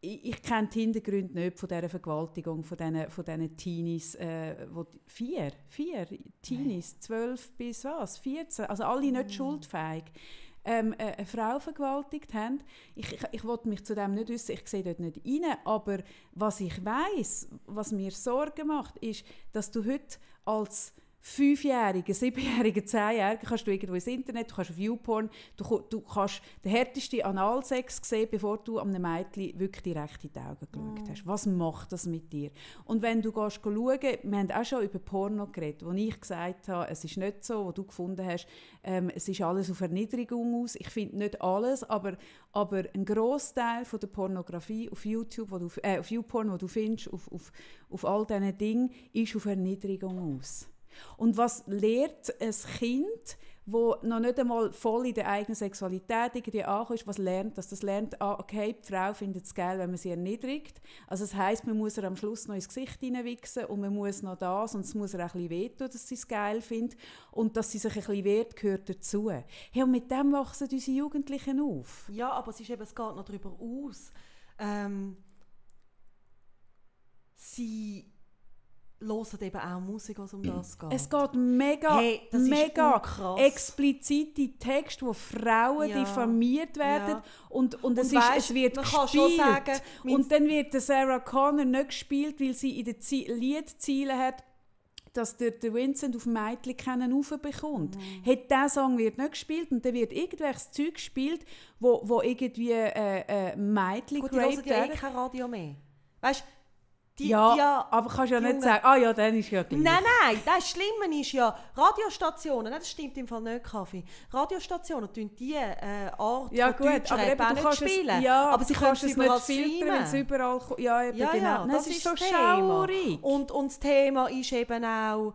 ich, ich kenne die Hintergründe nicht von dieser Vergewaltigung von diesen, von diesen Teenies, äh, wo die, vier, vier Teenies, zwölf bis was, 14, also alle nicht schuldfähig, ähm, äh, eine Frau vergewaltigt haben. Ich, ich, ich wollte mich zu dem nicht wissen, ich sehe dort nicht rein, aber was ich weiß, was mir Sorgen macht, ist, dass du heute als Fünfjähriger, Siebenjähriger, Zehnjähriger kannst du irgendwo ins Internet, du kannst auf YouPorn, du, du kannst den härtesten Analsex sehen, bevor du einem Mädchen wirklich direkt in die Augen geschaut hast. Was macht das mit dir? Und wenn du gehst schauen, wir haben auch schon über Porno geredet, wo ich gesagt habe, es ist nicht so, wo du gefunden hast, ähm, es ist alles auf Erniedrigung aus. Ich finde nicht alles, aber, aber ein Großteil von der Pornografie auf YouTube, wo du, äh, auf YouPorn, wo du findest, auf, auf, auf all diesen Dingen, ist auf Erniedrigung aus. Und was lehrt ein Kind, wo noch nicht einmal voll in der eigenen Sexualität irgendwie ankommt, was lernt das? Das lernt, ah, okay, die Frau findet es geil, wenn man sie erniedrigt. Also das heisst, man muss ihr am Schluss noch ins Gesicht hineinwichsen und man muss noch das und es muss ihr auch ein bisschen wehtun, dass sie es geil findet und dass sie sich ein bisschen wehrt, gehört dazu. Hey, und mit dem wachsen unsere Jugendlichen auf. Ja, aber es, ist eben, es geht noch darüber aus. Ähm, sie hören eben auch Musik, was um das geht. Es geht mega, Hey, mega explizite Texte, wo Frauen Ja. diffamiert werden Ja. und, und, es, Und ist, es wird gespielt. sagen, und dann wird Sarah Connor nicht gespielt, weil sie in den Zie- Liedzielen hat, dass der, der Vincent auf Mädchen keinen raufbekommt. Mhm. Hat dieser Song wird nicht gespielt und dann wird irgendwelches Zeug gespielt, wo, wo irgendwie äh, äh, Mädchen Gut, die hören ja eh kein Radio mehr. Weißt die, Ja, die ja, aber kannst ja nicht sagen, ah ja, dann ist ja gleich. Nein, nein, das Schlimme ist ja, Radiostationen, das stimmt im Fall nicht, Kaffee. Radiostationen tun die äh, Art Ja von gut, aber eben, du kannst spielen. es, ja, aber sie können es nicht filtern, wenn es überall ko- ja, eben, Ja, genau. ja, das es ist so das schaurig. Und, und das Thema ist eben auch,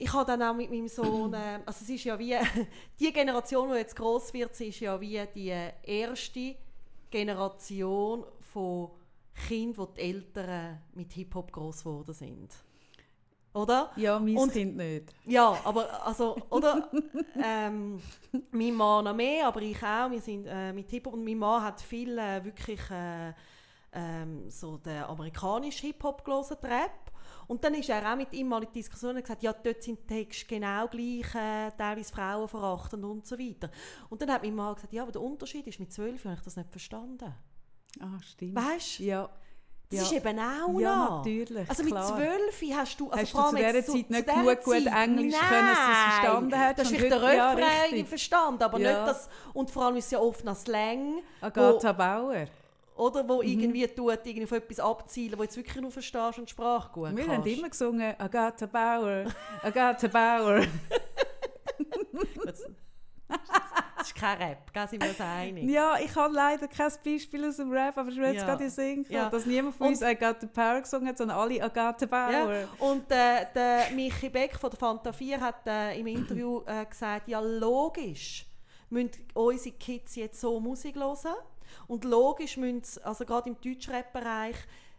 ich habe dann auch mit meinem Sohn, äh, also es ist ja wie, die Generation, die jetzt gross wird, sie ist ja wie die erste Generation von Kindern, wo die Eltern mit Hip-Hop gross geworden sind. Oder? ja, mein Und- Kind nicht. Ja, aber also, oder? ähm, mein Mann noch mehr, aber ich auch. Wir sind äh, mit Hip-Hop und mein Mann hat viel äh, wirklich äh, ähm, so den amerikanischen Hip-Hop gelesen, Rap. Und dann ist er auch mit ihm mal in die Diskussion und gesagt, ja, dort sind die Texte genau gleich, äh, teilweise Frauen verachtend und so weiter. Und dann hat mein Mann gesagt, ja, aber der Unterschied ist, mit zwölf habe ich das nicht verstanden. Ah, stimmt. Weißt du? Ja. Das ja. ist eben auch Ja, noch. natürlich, Also mit zwölf hast du... Also Hast du vor allem zu dieser Zeit nicht zu genug gut Englisch Nein. können, dass du es verstanden Du hast und vielleicht den heute- ja, Refrain richtig. verstanden, aber Ja. nicht das... Und vor allem ist es ja oft noch Slang, Agatha Bauer. oder, Mhm. wo irgendwie tut, irgendwie auf etwas abzielen, wo jetzt wirklich nur verstehst und Sprache gut Wir kannst. haben immer gesungen, Agatha Bauer, Agatha Bauer. Das ist kein Rap, gell, sind wir uns einig? ja, ich habe leider kein Beispiel aus dem Rap, aber ich will jetzt Ja. gerade in den Sinn kommen, Ja. dass niemand von uns Agatha Bauer gesungen hat, sondern alle Agatha Bauer. Ja. Und äh, der Michi Beck von der Fanta 4 hat äh, im Interview äh, gesagt, ja logisch müssen unsere Kids jetzt so Musik hören und logisch müssen sie, also gerade im Deutschrap-Bereich,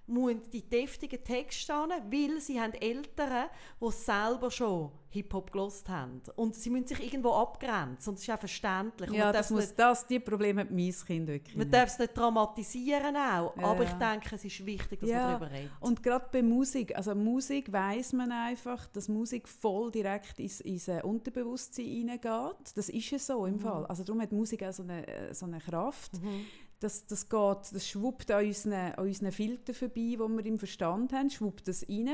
müssen die deftigen Texte haben, weil sie haben Eltern, die selber schon Hip-Hop gelost haben. Und sie müssen sich irgendwo abgrenzen und das ist auch verständlich. Ja, das muss, das, die Probleme hat mein Kind wirklich Man nicht. darf es nicht dramatisieren auch, Ja, aber ich denke, es ist wichtig, dass Ja, man darüber redet. Und gerade bei Musik, also Musik weiß man einfach, dass Musik voll direkt ins, ins äh, Unterbewusstsein hineingeht. Das ist ja so im Mhm. Fall. Also darum hat Musik auch so eine, äh, so eine Kraft. Das, das geht, das schwuppt an unseren, an unseren Filtern vorbei, die wir im Verstand haben, schwuppt das rein.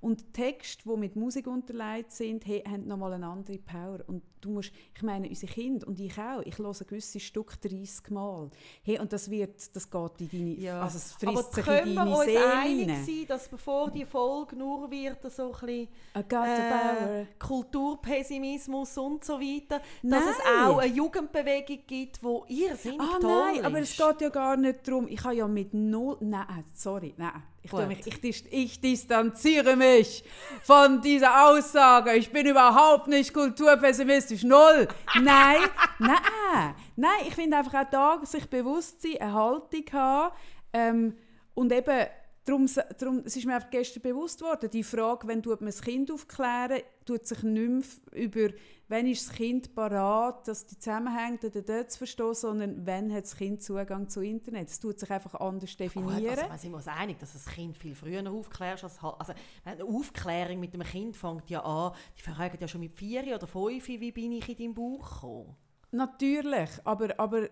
Und Texte, die mit Musik unterlegt sind, he, haben nochmal eine andere Power. Und du musst, ich meine, unsere Kinder und ich auch, ich höre gewisse Stück 30 Mal. Hey, und das wird, das geht in deine, Ja. also es Aber frisst sich können in wir deine uns Seele einig rein. sein, dass bevor die Folge nur wird, so ein bisschen äh, Kulturpessimismus und so weiter, dass es Nein. auch eine Jugendbewegung gibt, wo ihr sinnig Ah toll nein, aber es ist. geht ja gar nicht darum. Ich habe ja mit null. Nein, sorry, nein. Ich, mich, ich, ich distanziere mich von dieser Aussage. Ich bin überhaupt nicht kulturpessimistisch. Null. Nein, nein. Nein, ich finde einfach auch da, sich bewusst sein, eine Haltung haben. Ähm, und eben, darum, darum, es ist mir einfach gestern bewusst worden, die Frage, wenn man das Kind aufklären, tut sich nicht über, wenn ist das Kind parat, dass die Zusammenhänge da, da, zu verstehen, sondern wenn hat das Kind Zugang zu Internet. Es tut sich einfach anders Gut, definieren. also, wir sind uns einig, dass das Kind viel früher aufklärst. Als, also, eine Aufklärung mit dem Kind fängt ja an, die fragen ja schon mit vier oder fünf, wie bin ich in deinen Bauch gekommen? Natürlich, aber, aber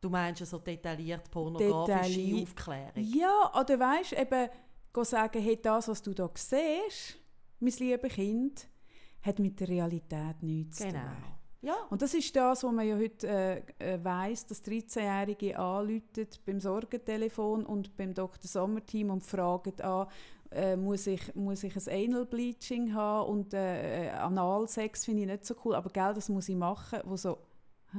Du meinst so detailliert pornografische Detailliert. Aufklärung? ja, oder weißt eben, sagen, hey, das, was du da siehst, mein liebes Kind, hat mit der Realität nichts zu Genau. tun. Ja. Und das ist das, was man ja heute äh, äh, weiss, dass 13-Jährige anrufen beim Sorgentelefon und beim Dr. Sommerteam und fragen an, äh, muss, ich, muss ich ein Anal Bleaching haben und äh, äh, Analsex finde ich nicht so cool, aber gell, das muss ich machen, wo so, hä?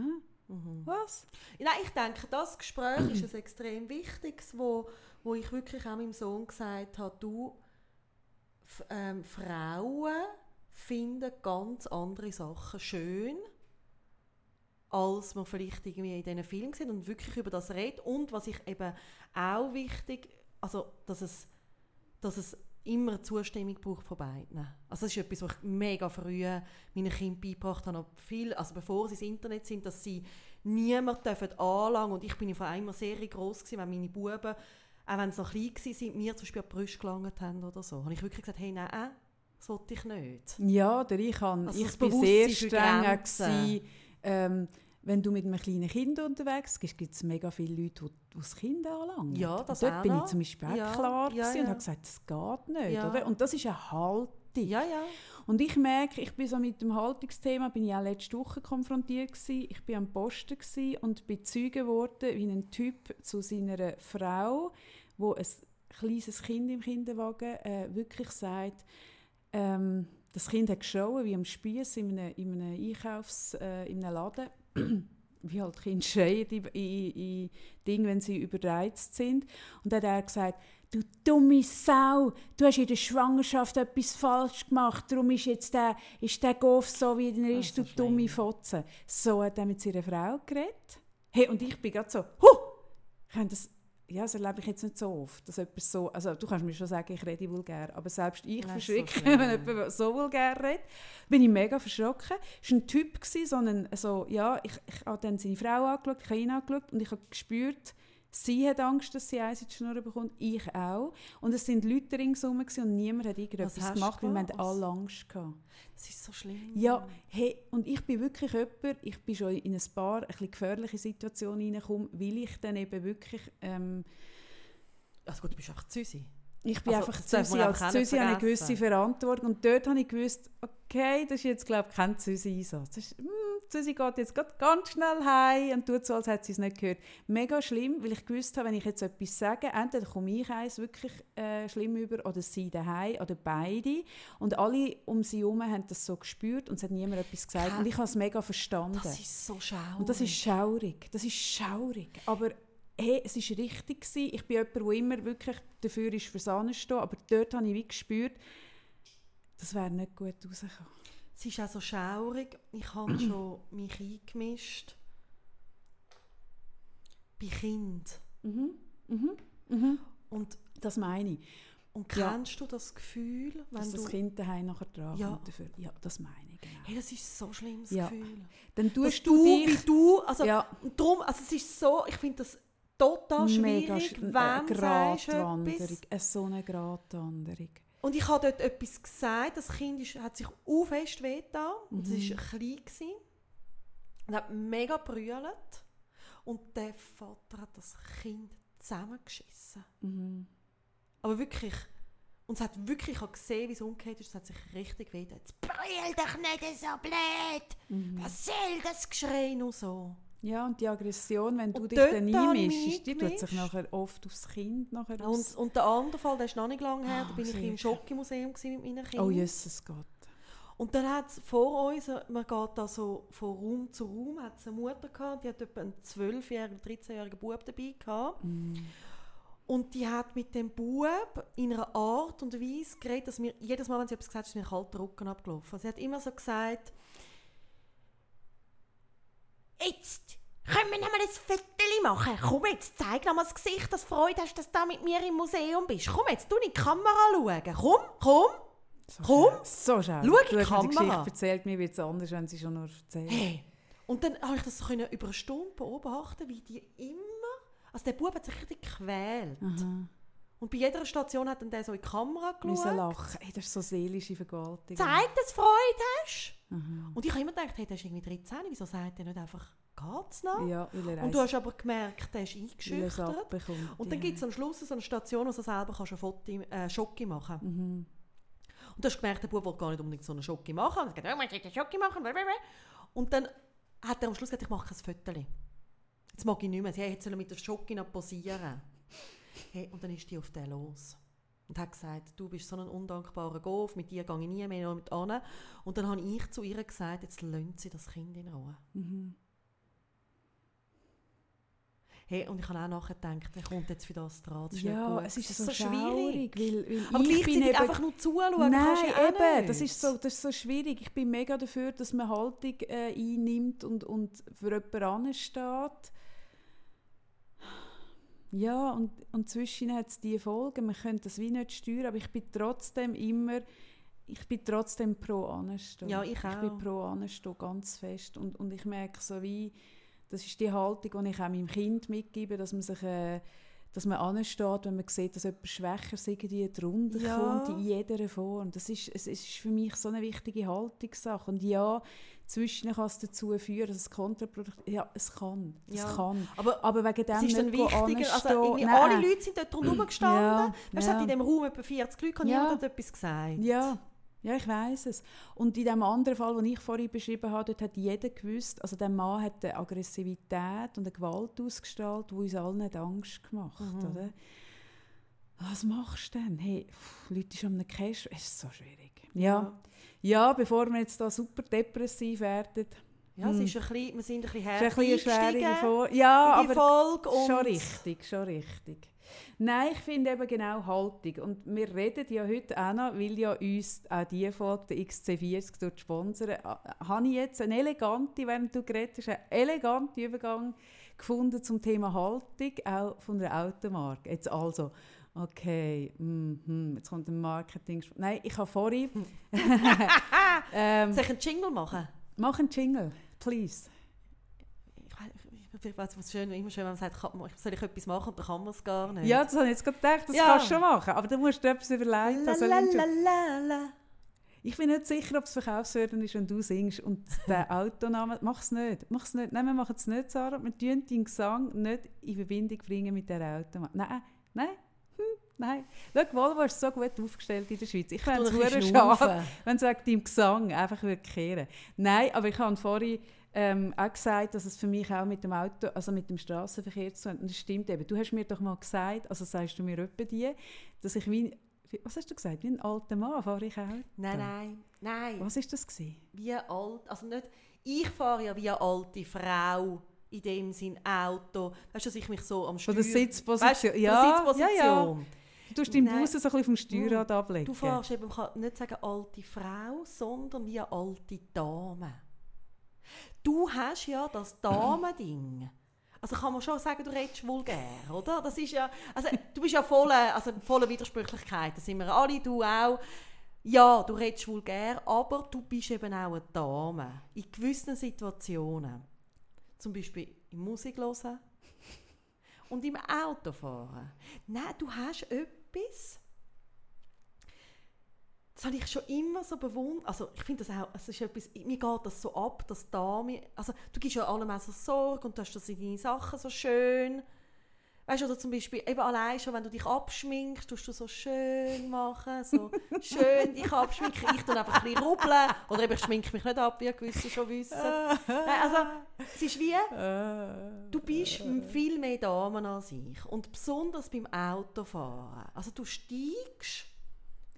Mhm. Was? Nein, ich denke, das Gespräch ist ein extrem wichtiges, wo, wo ich wirklich auch meinem Sohn gesagt habe, du, ähm, Frauen finden ganz andere Sachen schön, als man vielleicht irgendwie in diesen Filmen sieht und wirklich über das redet. Und was ich eben auch wichtig, also dass es, dass es immer Zustimmung braucht von beiden. Also das ist etwas, was ich mega früh meinen Kindern beigebracht habe, viel, also bevor sie ins Internet sind, dass sie niemand dürfen anlangen und ich bin von einmal sehr groß gewesen, wenn meine Buben auch wenn sie noch klein waren, mir zum Beispiel an die Brüste gelangt haben oder so, habe ich wirklich gesagt, hey, nein, das wollte ich nicht. Ja, oder ich, kann, Also ich das bin sehr streng. Gewesen, ähm, wenn du mit einem kleinen Kind unterwegs bist, gibt es mega viele Leute, die das Kind anlangen. Ja, das und dort bin ich zum Beispiel auch Ja, klar ja, ja. und habe gesagt, das geht nicht. Ja. Oder? Und das ist eine Haltung. Ja, ja. Und ich merke, ich bin so mit dem Haltungsthema, bin ich auch letzte Woche konfrontiert gewesen. Ich bin am Posten gewesen und bin Zeuge geworden, wie ein Typ zu seiner Frau, wo ein kleines Kind im Kinderwagen äh, wirklich sagt, ähm, das Kind hat geschrauen wie am Spieß in einem, in einem Einkaufs, äh, in einem Laden. wie halt Kinder schreien in, in, in Dingen, wenn sie überreizt sind. Und dann hat er gesagt, du dumme Sau, du hast in der Schwangerschaft etwas falsch gemacht, darum ist jetzt der, ist der Golf so, wie er ist, so du dumme. Fotze. So hat er mit seiner Frau geredet. Hey, und ich bin gerade so, huh! Ich das, ja, das erlebe ich jetzt nicht so oft, dass jemand so, also du kannst mir schon sagen, ich rede vulgär, aber selbst ich Das ist so wenn jemand so vulgär redet. Bin ich mega verschrocken. Es war ein Typ, gewesen, so ein, so, ja, ich, ich habe dann seine Frau angeschaut, ich habe ihn angeschaut und ich habe gespürt, sie hat Angst, dass sie eins in die Schnur bekommt, ich auch. Und es sind Leute ringsherum und niemand hat Was irgendetwas gemacht, weil wir hatten alle Angst gehabt. Das ist so schlimm. Ja, hey, und ich bin wirklich jemand, ich bin schon in ein paar ein bisschen gefährliche Situationen reingekommen, weil ich dann eben wirklich, ähm, Also gut, du bist einfach Züsi. ich bin Also, einfach Züsi, als Züsi habe ich gewisse Verantwortung und dort habe ich gewusst, okay, das ist jetzt glaube ich kein Züsi-Einsatz. Das ist, hm, geht jetzt ganz schnell heim und tut so, als hätte sie es nicht gehört. Mega schlimm, weil ich gewusst habe, wenn ich jetzt etwas sage, entweder komme ich eins wirklich äh, schlimm über oder sie daheim oder beide und alle um sie herum haben das so gespürt und es hat niemand etwas gesagt Kein- und ich habe es mega verstanden. Das ist so schaurig. Und das ist schaurig. Das ist schaurig. Aber hey, es war richtig. Gewesen. Ich bin jemand, der immer wirklich dafür ist, fürs Anstehen. Aber dort habe ich wie gespürt, das wäre nicht gut rausgekommen. Es ist auch so schaurig. Ich habe schon mich eingemischt. Bei Kind. Mhm. Mhm. Mhm. Und, Das meine ich. und Ja. kennst du das Gefühl, wenn Dass du... das Kind daheim nachher dran Ja. dafür. Ja, das meine ich, genau. Hey, das ist so ein schlimmes Ja. Gefühl. Dann tust du, du wie dich... du, also ja, und darum, also es ist so, ich finde das total mega schwierig, sch- wenn äh, du sagst Gratwanderung. etwas. Eine so eine Gratwanderung. Und ich habe dort etwas gesagt, das Kind ist, hat sich auch fest wehgetan, und Mhm. es war klein gewesen, und hat mega brüllt. Und der Vater hat das Kind zusammengeschissen. Mhm. Aber wirklich, und es hat wirklich, ich habe gesehen, wie es umgekehrt ist, es hat sich richtig wehgetan. Jetzt brüll doch nicht so blöd! Mhm. Was soll das Geschrei nur so? Ja, und die Aggression, wenn du Und dich dann einmischst, die tut sich nachher oft aufs Kind nachher Und, aus. und der andere Fall, der ist noch nicht lange her, Ah, da bin ich im Schokimuseum gewesen mit meinen Kindern. Oh, Jesus Gott. Und dann hat es vor uns, äh, man geht da so von Raum zu Raum, hat eine Mutter gehabt, die hat etwa einen 12-jährigen, 13-jährigen Bub dabei gehabt. Mm. Und die hat mit dem Bub in einer Art und Weise geredet, dass mir jedes Mal, wenn sie etwas gesagt hat, ist mir kalter Rücken abgelaufen. Sie hat immer so gesagt, jetzt können wir noch mal ein Foto machen. Komm jetzt, zeig noch mal das Gesicht, dass du Freude hast, dass du da mit mir im Museum bist. Komm jetzt, du in die Kamera schauen. Komm, komm. So Komm, schön. So schön. schau in die die Kamera. Geschichte erzählt, mir wird es anders, wenn sie schon nur erzählt. Hey. Und dann habe ich das können über eine Stunde beobachten, wie die immer... Also der Bub hat sich richtig gequält. Aha. Und bei jeder Station hat dann der so in die Kamera Müssen geschaut. lachen. Hey, das ist so seelische Vergewaltigung. Zeig, dass du Freude hast. Aha. Und ich habe immer gedacht, hey, der ist irgendwie 13, wieso sagt er nicht einfach, geht's noch? Ja, Und du hast aber gemerkt, der ist er eingeschüchtert. abbekommt. Und dann ja. gibt es am Schluss so eine Station, wo du selber kannst ein Foto, äh, Schocke machen Mhm. Und du hast gemerkt, der Bub will gar nicht unbedingt so eine Schocke machen. Und er hat gesagt, oh, will eine Schocke machen. blablabla. Und dann hat er am Schluss gesagt, ich mache kein Foto. Jetzt mag ich nicht mehr. Sie hey, jetzt soll er mit der Schocke noch posieren. Hey, und dann ist die auf den los. Und hat gesagt, du bist so ein undankbarer Golf, mit dir gehe ich nie mehr mit an. Und dann habe ich zu ihr gesagt, jetzt lönt sie das Kind in Ruhe. Mhm. Hey, und ich habe auch nachher gedacht, er kommt jetzt für das dran. Das ist Ja, es ist Das so, schwierig, weil, weil Aber ich bin eben einfach nur zuschauen Nein, ja eben, das ist, so, das ist so schwierig. Ich bin mega dafür, dass man Haltung äh, einnimmt und, und für jemanden ansteht. Ja, und, und zwischen hat es diese Folgen, man könnte das wie nicht steuern, aber ich bin trotzdem immer, ich bin trotzdem pro Anstehen. Ja, ich Ich auch. bin pro Anstehen, ganz fest. Und, und ich merke so wie, das ist die Haltung, die ich auch meinem Kind mitgebe, dass man sich, äh, dass man ansteht, wenn man sieht, dass jemand schwächer irgendwie drunter Ja. kommt, in jeder Form. Das ist, es ist für mich so eine wichtige Haltungssache. Und ja, zwischen kann es dazu führen, dass es kontraproduktiv Ja, es kann. Es Ja. kann. Aber Aber wegen dem es ist dann wichtiger, also Nein. alle Leute sind dort rundherum gestanden. Ja, es ja. hat in diesem Raum etwa 40 Leute, und Ja. niemand hat etwas gesagt. Ja, ja, ich weiß es. Und in dem anderen Fall, den ich vorhin beschrieben habe, dort hat jeder gewusst, also der Mann hat eine Aggressivität und eine Gewalt ausgestrahlt, die uns allen nicht Angst gemacht, Mhm. oder? Was machst du denn? Hey, pff, Leute schon am Cash, es ist so schwierig. Ja. ja, bevor wir jetzt da super depressiv werden, Ja, es Hm. ist ein bisschen, wir sind ein bisschen härter eingestiegen Vor Ja, in die Folge. Und Schon richtig, schon richtig. Nein, ich finde eben genau Haltung. Und wir reden ja heute auch noch, weil ja uns auch diese Folge, der XC40, dort sponsern, ah, habe ich jetzt eine elegante, während du geredet hast, einen eleganten Übergang gefunden zum Thema Haltung, auch von der Automarke. Jetzt also, okay, mhm, jetzt kommt ein Marketing... Nein, ich habe vorhin... ähm, Soll ich einen Jingle machen? mach einen Jingle, please. Ich weiss, was schön, immer schön, wenn man sagt, kann, soll ich etwas machen dann kann man es gar nicht. Ja, das habe ich jetzt gerade gedacht, das Ja. kannst du schon machen, aber du musst dir etwas überlegen. La, also la, du- la, la. Ich bin nicht sicher, ob es verkaufswürdig ist, wenn du singst und der Autoname. Mach es nicht. Mach's nicht. Nein, wir machen es nicht, Sarah. Wir tun deinen Gesang nicht in Verbindung bringen mit der Automat. Nein, nein, nein. Schau, Volvo ist so gut aufgestellt in der Schweiz. Ich fände es schade, wenn es wegen deinem Gesang einfach würde kehren. Nein, aber ich habe vorhin ähm, auch gesagt, dass es für mich auch mit dem Auto, also mit dem Straßenverkehr zu tun hat. Und das stimmt eben. Du hast mir doch mal gesagt, also sagst du mir etwa die, dass ich wie, was hast du gesagt, wie ein alter Mann fahre ich Auto. Nein, nein, nein. Was ist das gewesen? Wie alt, also nicht, ich fahre ja wie eine alte Frau in dem Sinn Auto. Weißt du, dass ich mich so am Von Steuer... der Sitzposition. Weißt von ja, der Sitzposition. ja, ja. Du tust deinen. Busen so ein bisschen vom Steuerrad ablegen. Du fährst eben, man kann nicht sagen alte Frau, sondern wie eine alte Dame. Du hast ja das Damending. Also kann man schon sagen, du redest vulgär, oder? Das ist ja, also du bist ja voll, also voller Widersprüchlichkeit, das sind wir alle, du auch. Ja, du redest vulgär, aber du bist eben auch eine Dame. In gewissen Situationen. Zum Beispiel im Musik hören und im Auto fahren. Nein, du hast etwas, das habe ich schon immer so bewundert. Also ich finde das auch, es ist etwas, mir geht das so ab, dass Dame, also du gibst ja allem auch so Sorge und du hast das in deine Sachen so schön. Weißt du, oder zum Beispiel eben allein schon, wenn du dich abschminkst, tust du so schön machen, so schön dich abschminken. Ich tue einfach ein bisschen rubbeln. Oder eben, ich schminke mich nicht ab, wie gewisse schon wissen. Nein, also, es ist wie, du bist viel mehr Damen als ich. Und besonders beim Autofahren. Also du steigst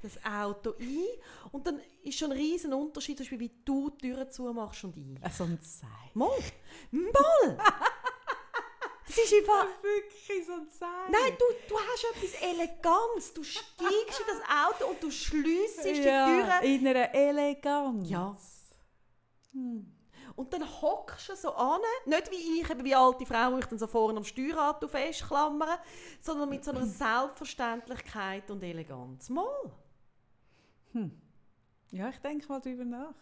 das Auto ein und dann ist schon ein riesen Unterschied, zum Beispiel, wie du die Türen zumachst und ein. So ein Sei. Mal! Mal! Das ist einfach... Wirklich so ein Sei. Nein, du, du hast etwas Eleganz. Du steigst in das Auto und du schliessest die ja, Türen. in einer Eleganz. Ja. Hm. Und dann hockst du so an, nicht wie ich, eben wie alte Frau, die ich dann so vorne am Steuerrad festklammern, sondern mit so einer Selbstverständlichkeit und Eleganz. Mal. Ja, ich denke mal darüber nach.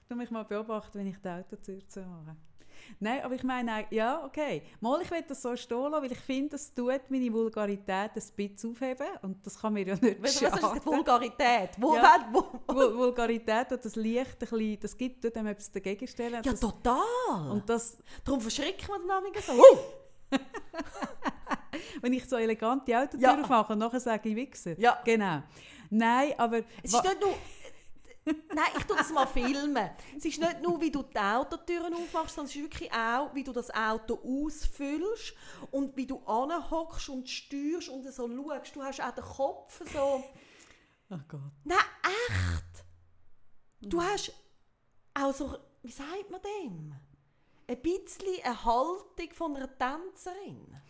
Ich tue mich mal beobachten, wenn ich die Autotür zumache. Nein, aber ich meine, ja, okay. Mal, ich will das so stehen lassen, weil ich finde, das tut meine Vulgarität ein bisschen aufheben. Und das kann mir ja nicht Was, was ist schaden. Vulgarität? Wo, Ja. wo, wo? Vul- Vulgarität und das Licht ein bisschen, das gibt tut dem etwas dagegen stellen. Ja, das, total. und das, Darum verschreckt man den Namen so. Uh! wenn ich so elegant die Autotür Ja. aufmache und nachher sage ich Wichser. Ja. Genau. Nein, aber... Es ist nicht nur... Nein, ich tue das mal filmen. Es ist nicht nur, wie du die Autotüren aufmachst, sondern es ist wirklich auch, wie du das Auto ausfüllst und wie du anhockst und steuerst und so schaust. Du hast auch den Kopf so... Oh Gott. Nein, echt! Du hast auch so... Wie sagt man dem? Ein bisschen eine Haltung von einer Tänzerin.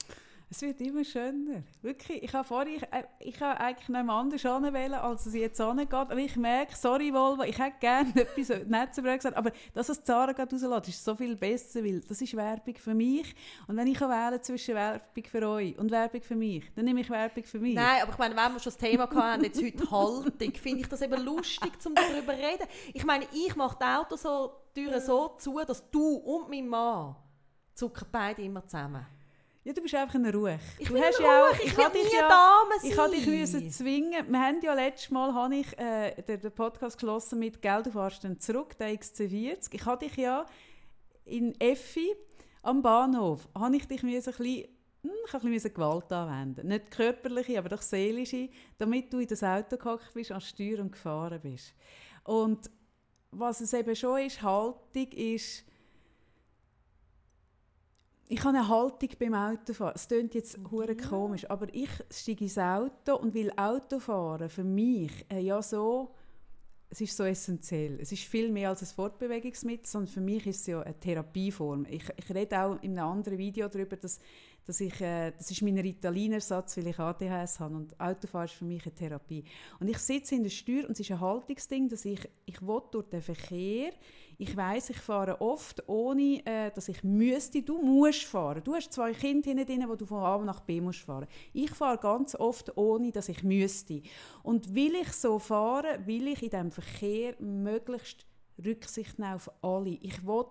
Es wird immer schöner. Wirklich. Ich habe vorhin, ich, äh, ich habe eigentlich nicht anders anwählen, als es jetzt angeht. Aber ich merke, sorry Volvo, ich hätte gerne etwas blöd gesagt, aber das, was Zara gerade rauslässt, ist so viel besser, weil das ist Werbung für mich. Und wenn ich wählen zwischen Werbung für euch und Werbung für mich, dann nehme ich Werbung für mich. Nein, aber ich meine, wenn wir schon das Thema hatten, jetzt heute Haltung, finde ich das eben lustig, um darüber zu reden. Ich meine, ich mache die Autos so, so zu, dass du und mein Mann zucken beide immer zusammen. Ja, du bist einfach in Ruhe. Ich du bin hast ja auch, ich habe will dich ja, Dame ich habe dich sein. müssen zwingen. Wir haben ja letztes Mal habe ich, äh, den, den Podcast geschlossen mit «Geld, du fährst dann zurück», der XC40. Ich habe dich ja in Effi am Bahnhof, habe ich dich müssen ein bisschen hm, ich habe ein bisschen Gewalt anwenden. Nicht körperliche, aber doch seelische, damit du in das Auto gehockt bist, an Steuer und gefahren bist. Und was es eben schon ist, Haltung ist, ich habe eine Haltung beim Autofahren. Es klingt jetzt hure komisch, aber ich steige ins Auto und will Autofahren für mich äh, ja so, es ist so essentiell. Es ist viel mehr als ein Fortbewegungsmittel, sondern für mich ist es ja eine Therapieform. Ich, ich rede auch in einem anderen Video darüber, dass, dass ich, äh, das ist mein Ritalin-Ersatz, weil ich ADHS habe und Autofahren ist für mich eine Therapie. Und ich sitze in der Steuer und es ist ein Haltungsding, dass ich, ich will durch den Verkehr, ich weiß, ich fahre oft ohne, äh, dass ich müsste. Du musst fahren. Du hast zwei Kinder hinten drin, wo du von A nach B musst fahren. Ich fahre ganz oft ohne, dass ich müsste. Und will ich so fahren, will ich in diesem Verkehr möglichst Rücksicht nehmen auf alle. Ich will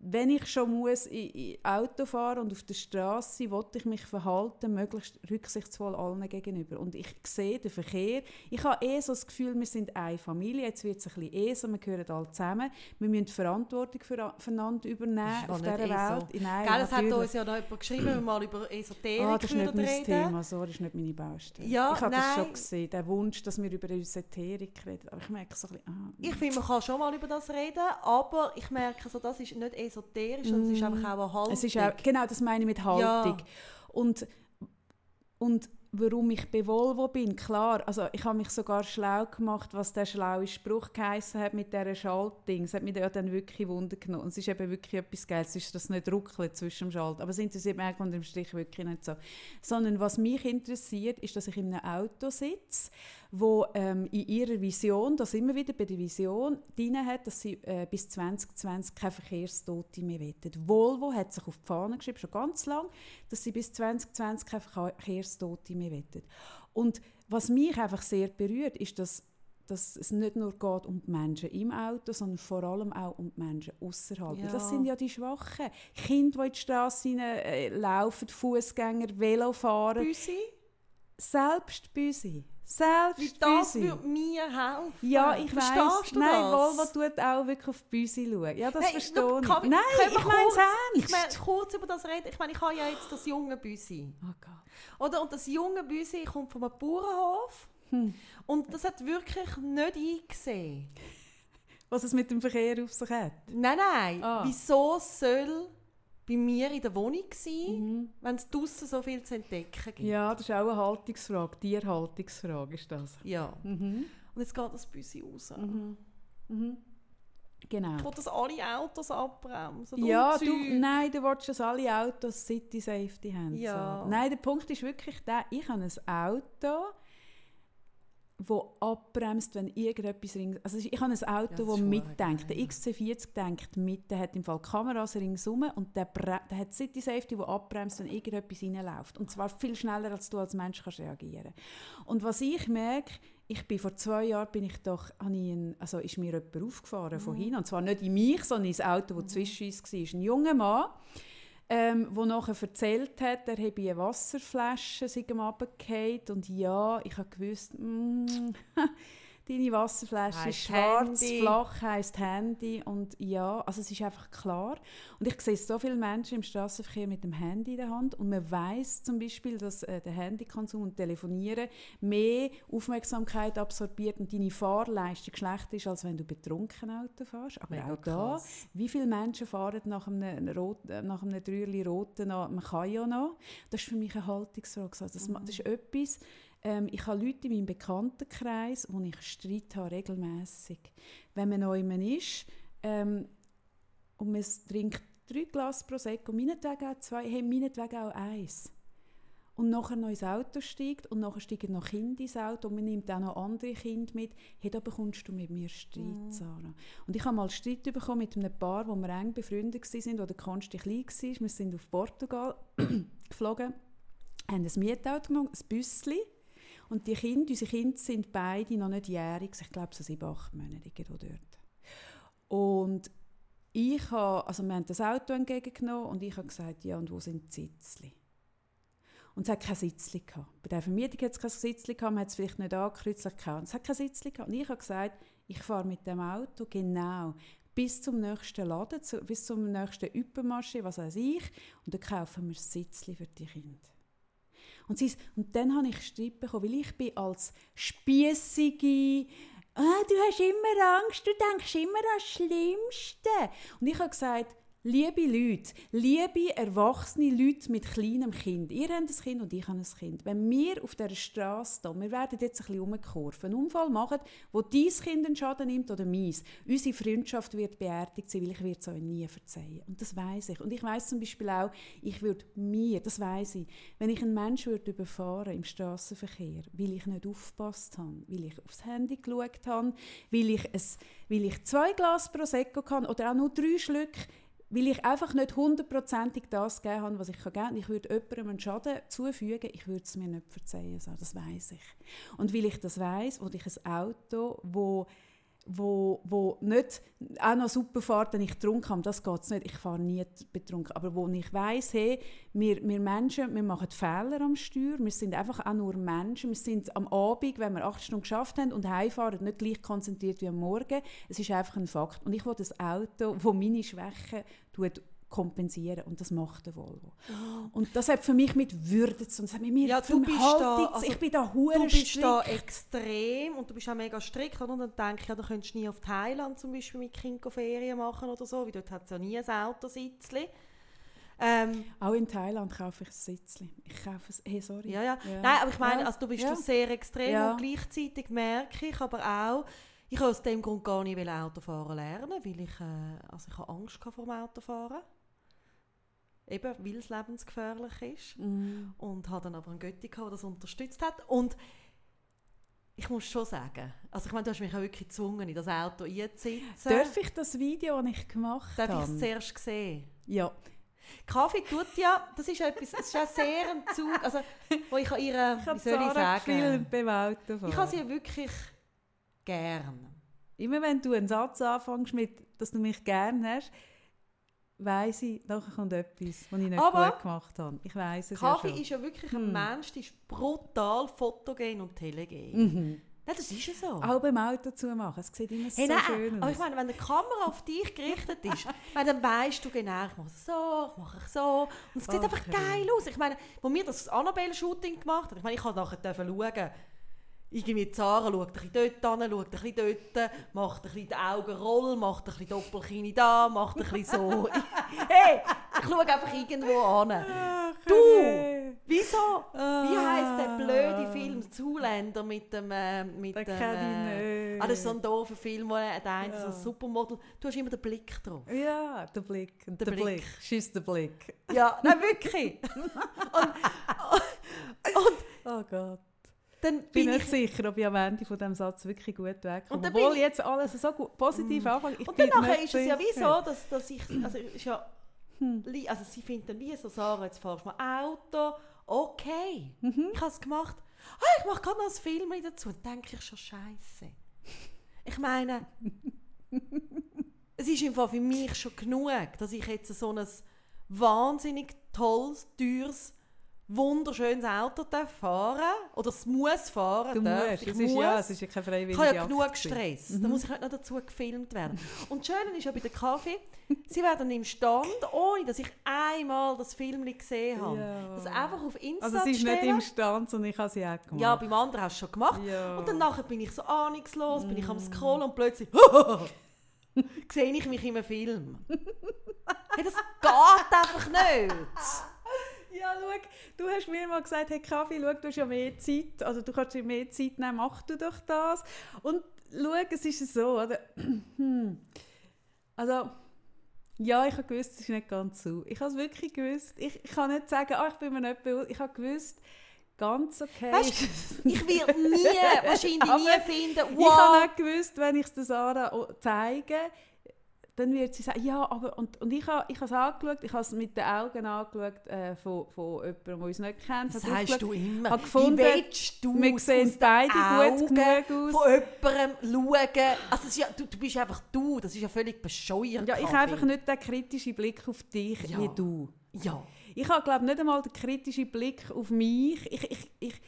wenn ich schon muss in, in Auto fahren und auf der Straße, wollte ich mich verhalten, möglichst rücksichtsvoll allen gegenüber. Und ich sehe den Verkehr. Ich habe eh so das Gefühl, wir sind eine Familie. Jetzt wird es ein bisschen eh so, wir gehören alle zusammen. Wir müssen Verantwortung für, füreinander übernehmen auf dieser eh Welt. So. Nein, Gell, es hat uns ja noch jemand geschrieben, wenn wir mal über Esoterik Ah, das ist nicht mein reden. Thema, so, das ist nicht meine Baustelle. Ja, ich habe das nein. schon gesehen, der Wunsch, dass wir über Esoterik reden. Aber ich merke so ein bisschen, ah, Ich finde, man kann schon mal über das reden, aber ich merke, so, das ist nicht esoterisch, sondern es ist einfach auch eine Haltung. Mm. Es ist auch, genau, das meine ich mit Haltung. Und, und warum ich bei Volvo bin, klar, also ich habe mich sogar schlau gemacht, was der schlaue Spruch geheißen hat mit dieser Schaltding. Es hat mich ja dann wirklich Wunder genommen. Und es ist eben wirklich etwas Geiles, es ist das nicht ruckelt zwischen dem Schalt. Aber es interessiert mich unter dem Strich wirklich nicht so. Sondern was mich interessiert, ist, dass ich in einem Auto sitze, wo ähm, in ihrer Vision, das immer wieder bei der Vision, drin hat, dass sie äh, bis 2020 keine Verkehrstote mehr wollen. Volvo hat sich auf die Fahne geschrieben, schon ganz lang, dass sie bis 2020 keine Verkehrstote mehr wollen. Und was mich einfach sehr berührt, ist, dass dass es nicht nur geht um die Menschen im Auto, sondern vor allem auch um die Menschen außerhalb. Ja. Das sind ja die Schwachen. Kinder, die in die Straße äh, laufen, Fußgänger, Velofahrer. Büsi, Selbst Büsi. Selbst das Büsi. würde mir helfen. Ja, ich Verstehst weiß. du Nein, das? Volvo tut auch wirklich auf die Büsi schauen. Ja, das Nein, verstehe ich. kann Nein, können ich meine es Ich meine, kurz über das reden. Ich meine, ich habe ja jetzt das junge Büsi. Oh Gott. Oder? Und das junge Büsi kommt von einem Bauernhof. Hm. Und das hat wirklich nicht eingesehen. Was es mit dem Verkehr auf sich hat. Nein, nein. Ah. Wieso soll bei mir in der Wohnung sein, Mhm. wenn es draussen so viel zu entdecken gibt? Ja, das ist auch eine Haltungsfrage. Tierhaltungsfrage ist das. Ja. Mhm. Und jetzt geht das Büsi raus. Mhm. Mhm. Genau. Ich will, dass alle Autos abbremsen. Ja, du, nein, du willst, dass alle Autos City Safety haben. Ja. So. Nein, der Punkt ist wirklich der, ich habe ein Auto, wo abbremst, wenn irgendetwas rings... Also ich habe ein Auto, das das mitdenkt. Der geil. XC40 denkt mit, der hat im Fall Kameras ringsum und der, der hat City Safety, wo abbremst, wenn irgendetwas reinläuft. Und zwar viel schneller, als du als Mensch kannst reagieren Und was ich merke, ich bin vor zwei Jahren bin ich doch, habe ich also ist mir jemand aufgefahren von hinten, und zwar nicht in mich, sondern ins Auto, das zwischen uns war. Ein junger Mann, ähm, der nachher erzählt hat, er habe eine Wasserflasche sei ihm runtergefallen. Und ja, ich habe gewusst, mm, deine Wasserflasche ist Heisst schwarz, Handy. flach, heisst Handy und ja, also es ist einfach klar. Und ich sehe so viele Menschen im Straßenverkehr mit dem Handy in der Hand und man weiß zum Beispiel, dass äh, der Handykonsum und Telefonieren mehr Aufmerksamkeit absorbiert und deine Fahrleistung schlechter ist, als wenn du betrunken Auto fährst. Aber Mega auch da, krass. wie viele Menschen fahren nach einem, Rot, äh, nach einem Dreierli Roten noch, man kann ja noch. Das ist für mich eine Haltungsfrage. Also Das, ma- das ist etwas, ähm, ich habe Leute in meinem Bekanntenkreis, wo ich Streit habe, regelmässig. Wenn man neu ist ähm, und man trinkt drei Glas Prosecco, meinetwegen auch zwei, hey, meinetwegen auch eins. Und nachher noch ins Auto steigt und nachher steigen noch Kinder ins Auto und man nimmt auch noch andere Kinder mit. Hey, da bekommst du mit mir Streit, Sarah. Und ich habe mal Streit bekommen mit einem Paar, wo wir eng befreundet waren, wo der Konsti klein war. Wir sind auf Portugal geflogen, haben ein Mietauto genommen, ein Büsschen. Und die Kinder, unsere Kinder sind beide noch nicht jährig, ich glaube so sieben, acht Monate irgendwo dort. Und ich habe, also wir haben das Auto entgegengenommen und ich habe gesagt, ja und wo sind die Sitzli? Und es hat kein Sitzchen gehabt. Bei der Vermietung hat es kein Sitzchen gehabt, man hat es vielleicht nicht angekreuzlich gehabt. Und es hat kein Sitzchen gehabt. Und ich habe gesagt, ich fahre mit dem Auto genau bis zum nächsten Laden, bis zum nächsten Übermarché, was weiß ich, und dann kaufen wir Sitzchen für die Kinder. Und, sie, und dann habe ich Streit bekommen, weil ich bin als spießige ah, du hast immer Angst, du denkst immer an das Schlimmste. Und ich habe gesagt, Liebe Leute, liebe erwachsene Leute mit kleinem Kind. Ihr habt ein Kind und ich habe ein Kind. Wenn wir auf dieser Straße da, wir werden jetzt ein bisschen umgekurven, einen Unfall machen, wo dein Kind einen Schaden nimmt oder meins, unsere Freundschaft wird beerdigt sein, weil ich es euch nie verzeihen. Und das weiß ich. Und ich weiß zum Beispiel auch, ich würde mir, das weiß ich, wenn ich einen Menschen würde überfahren im Straßenverkehr, weil ich nicht aufgepasst habe, weil ich aufs Handy geschaut habe, weil ich, es, weil ich zwei Glas Prosecco kann oder auch nur drei Schlücke, weil ich einfach nicht hundertprozentig das gegeben habe, was ich geben kann. Ich würde jemandem einen Schaden zufügen, ich würde es mir nicht verzeihen. das weiß ich. Und weil ich das weiß, und ich ein Auto, wo wo, wo nicht auch noch super fährt, wenn ich getrunken habe, das geht nicht, ich fahre nie betrunken, aber wo ich weiss, hey, wir, wir Menschen, wir machen Fehler am Steuer, wir sind einfach auch nur Menschen, wir sind am Abend, wenn wir acht Stunden geschafft haben und heimfahren, nicht gleich konzentriert wie am Morgen, es ist einfach ein Fakt. Und ich will das Auto, das meine Schwächen kompensieren und das macht der Volvo. Oh. Und das hat für mich mit Würde zu tun. Mir ja, du bist da, also, ich bin da hure Du bist strikt. da extrem und du bist auch mega strikt und dann denke ich, ja, du könntest nie auf Thailand zum Beispiel mit Kind Ferien machen oder so, weil dort hat es ja nie ein Autositzchen. Ähm, auch in Thailand kaufe ich ein Sitzchen. Ich kaufe es, hey, sorry. Ja, ja, ja. Nein, aber ich meine, also du bist ja. sehr extrem ja. und gleichzeitig merke ich aber auch, ich aus dem Grund gar nicht Autofahren lernen, weil ich, äh, also ich habe Angst vor dem Autofahren eben, weil es lebensgefährlich ist. Mm. Und habe dann aber einen Götti der das unterstützt hat. Und ich muss schon sagen, also ich meine, du hast mich auch wirklich gezwungen, in das Auto einzusitzen. Darf ich das Video, das ich gemacht habe? Darf ich es zuerst sehen? Ja. Kaffee tut ja, das ist etwas, es ist auch sehr ein Zug, also wo ich an ihre, wie soll ich sagen, ich habe sie wirklich gern. Immer wenn du einen Satz anfängst mit, dass du mich gern hast, weiss ich, nachher kommt etwas, was ich nicht Aber gut gemacht habe. Ich weiss es Kaffee ja ist ja wirklich ein hm. Mensch, der ist brutal fotogen und telegen. Mhm. Nein, das ist ja so. Auch beim Auto zu machen, es sieht immer hey, so nein, schön aus. Aber ich meine, wenn die Kamera auf dich gerichtet ist, dann weißt du genau, ich mache so, ich mache so. Und es sieht okay. einfach geil aus. Ich meine, wo wir das Annabelle-Shooting gemacht haben, ich meine, ich konnte nachher schauen, irgendwie Zara schaut ein bisschen dort hin, schaut ein bisschen dort, macht ein bisschen die Augen roll, macht ein bisschen Doppelkinn da, macht ein bisschen so. hey, ich schaue einfach irgendwo an. Ach, du, wieso? Wie heisst der blöde Film Zuländer mit dem... Äh, mit dem äh, ah, das ist so ein doofer Film, wo der eine ja. so ein Supermodel... Du hast immer den Blick drauf. Ja, der Blick. Der, der Blick. Blick. Schießt der Blick. Ja, nein, wirklich. und, und, oh Gott dann bin, bin ich sicher, ob ich am Ende von diesem Satz wirklich gut wegkomme. Obwohl ich, jetzt alles so gut, positiv mm. anfange. Und dann ist es ja wie so, dass, dass ich, also ist ja, hm. also sie finden wie so, Sarah, jetzt fahrst du mal Auto, okay, mhm. ich habe es gemacht. Ah, ich mache gerade noch ein Film dazu, dann denke ich schon, scheiße. Ich meine, es ist einfach für mich schon genug, dass ich jetzt so ein wahnsinnig tolles, teures wunderschönes Auto fahren oder es muss fahren du darf. musst, ich es ist, muss. ja, es ist ja keine freiwillige Ich habe ja genug Stress, mhm. da muss ich nicht noch dazu gefilmt werden. Und das Schöne ist ja bei der Kaffee, sie werden im Stand, ohne dass ich einmal das Film gesehen habe. Ja. Das einfach auf Insta Also sie ist nicht im Stand, sondern ich habe sie auch gemacht. Ja, beim anderen hast du schon gemacht. Ja. Und dann nachher bin ich so ahnungslos, bin ich am mhm. Scrollen und plötzlich sehe ich mich in einem Film. hey, das geht einfach nicht. Ja, schau, du hast mir mal gesagt, hey Kaffee, schau, du hast ja mehr Zeit, also du kannst dir mehr Zeit nehmen, mach du doch das. Und schau, es ist so, oder? Also, ja, ich habe gewusst, es ist nicht ganz so. Ich habe es wirklich gewusst. Ich, ich kann nicht sagen, oh, ich bin mir nicht bewusst. Ich habe gewusst, ganz okay. Weißt, ich werde nie, wahrscheinlich nie finden, wow. Ich habe nicht gewusst, wenn ich es der Sarah zeige, dann wird sie sagen, ja, aber, und, und ich habe ich es angeschaut, ich habe es mit den Augen angeschaut äh, von, von jemandem, der uns nicht kennt. Das sagst du immer. Habe gefunden, Wie willst du wir sehen beide Augen gut genug aus. von jemandem schauen? Also ja, du, du bist einfach du, das ist ja völlig bescheuert. Ja, ich habe einfach nicht den kritischen Blick auf dich ja. wie du. Ja. Ich habe, glaube nicht einmal den kritischen Blick auf mich. Ich, ich, ich,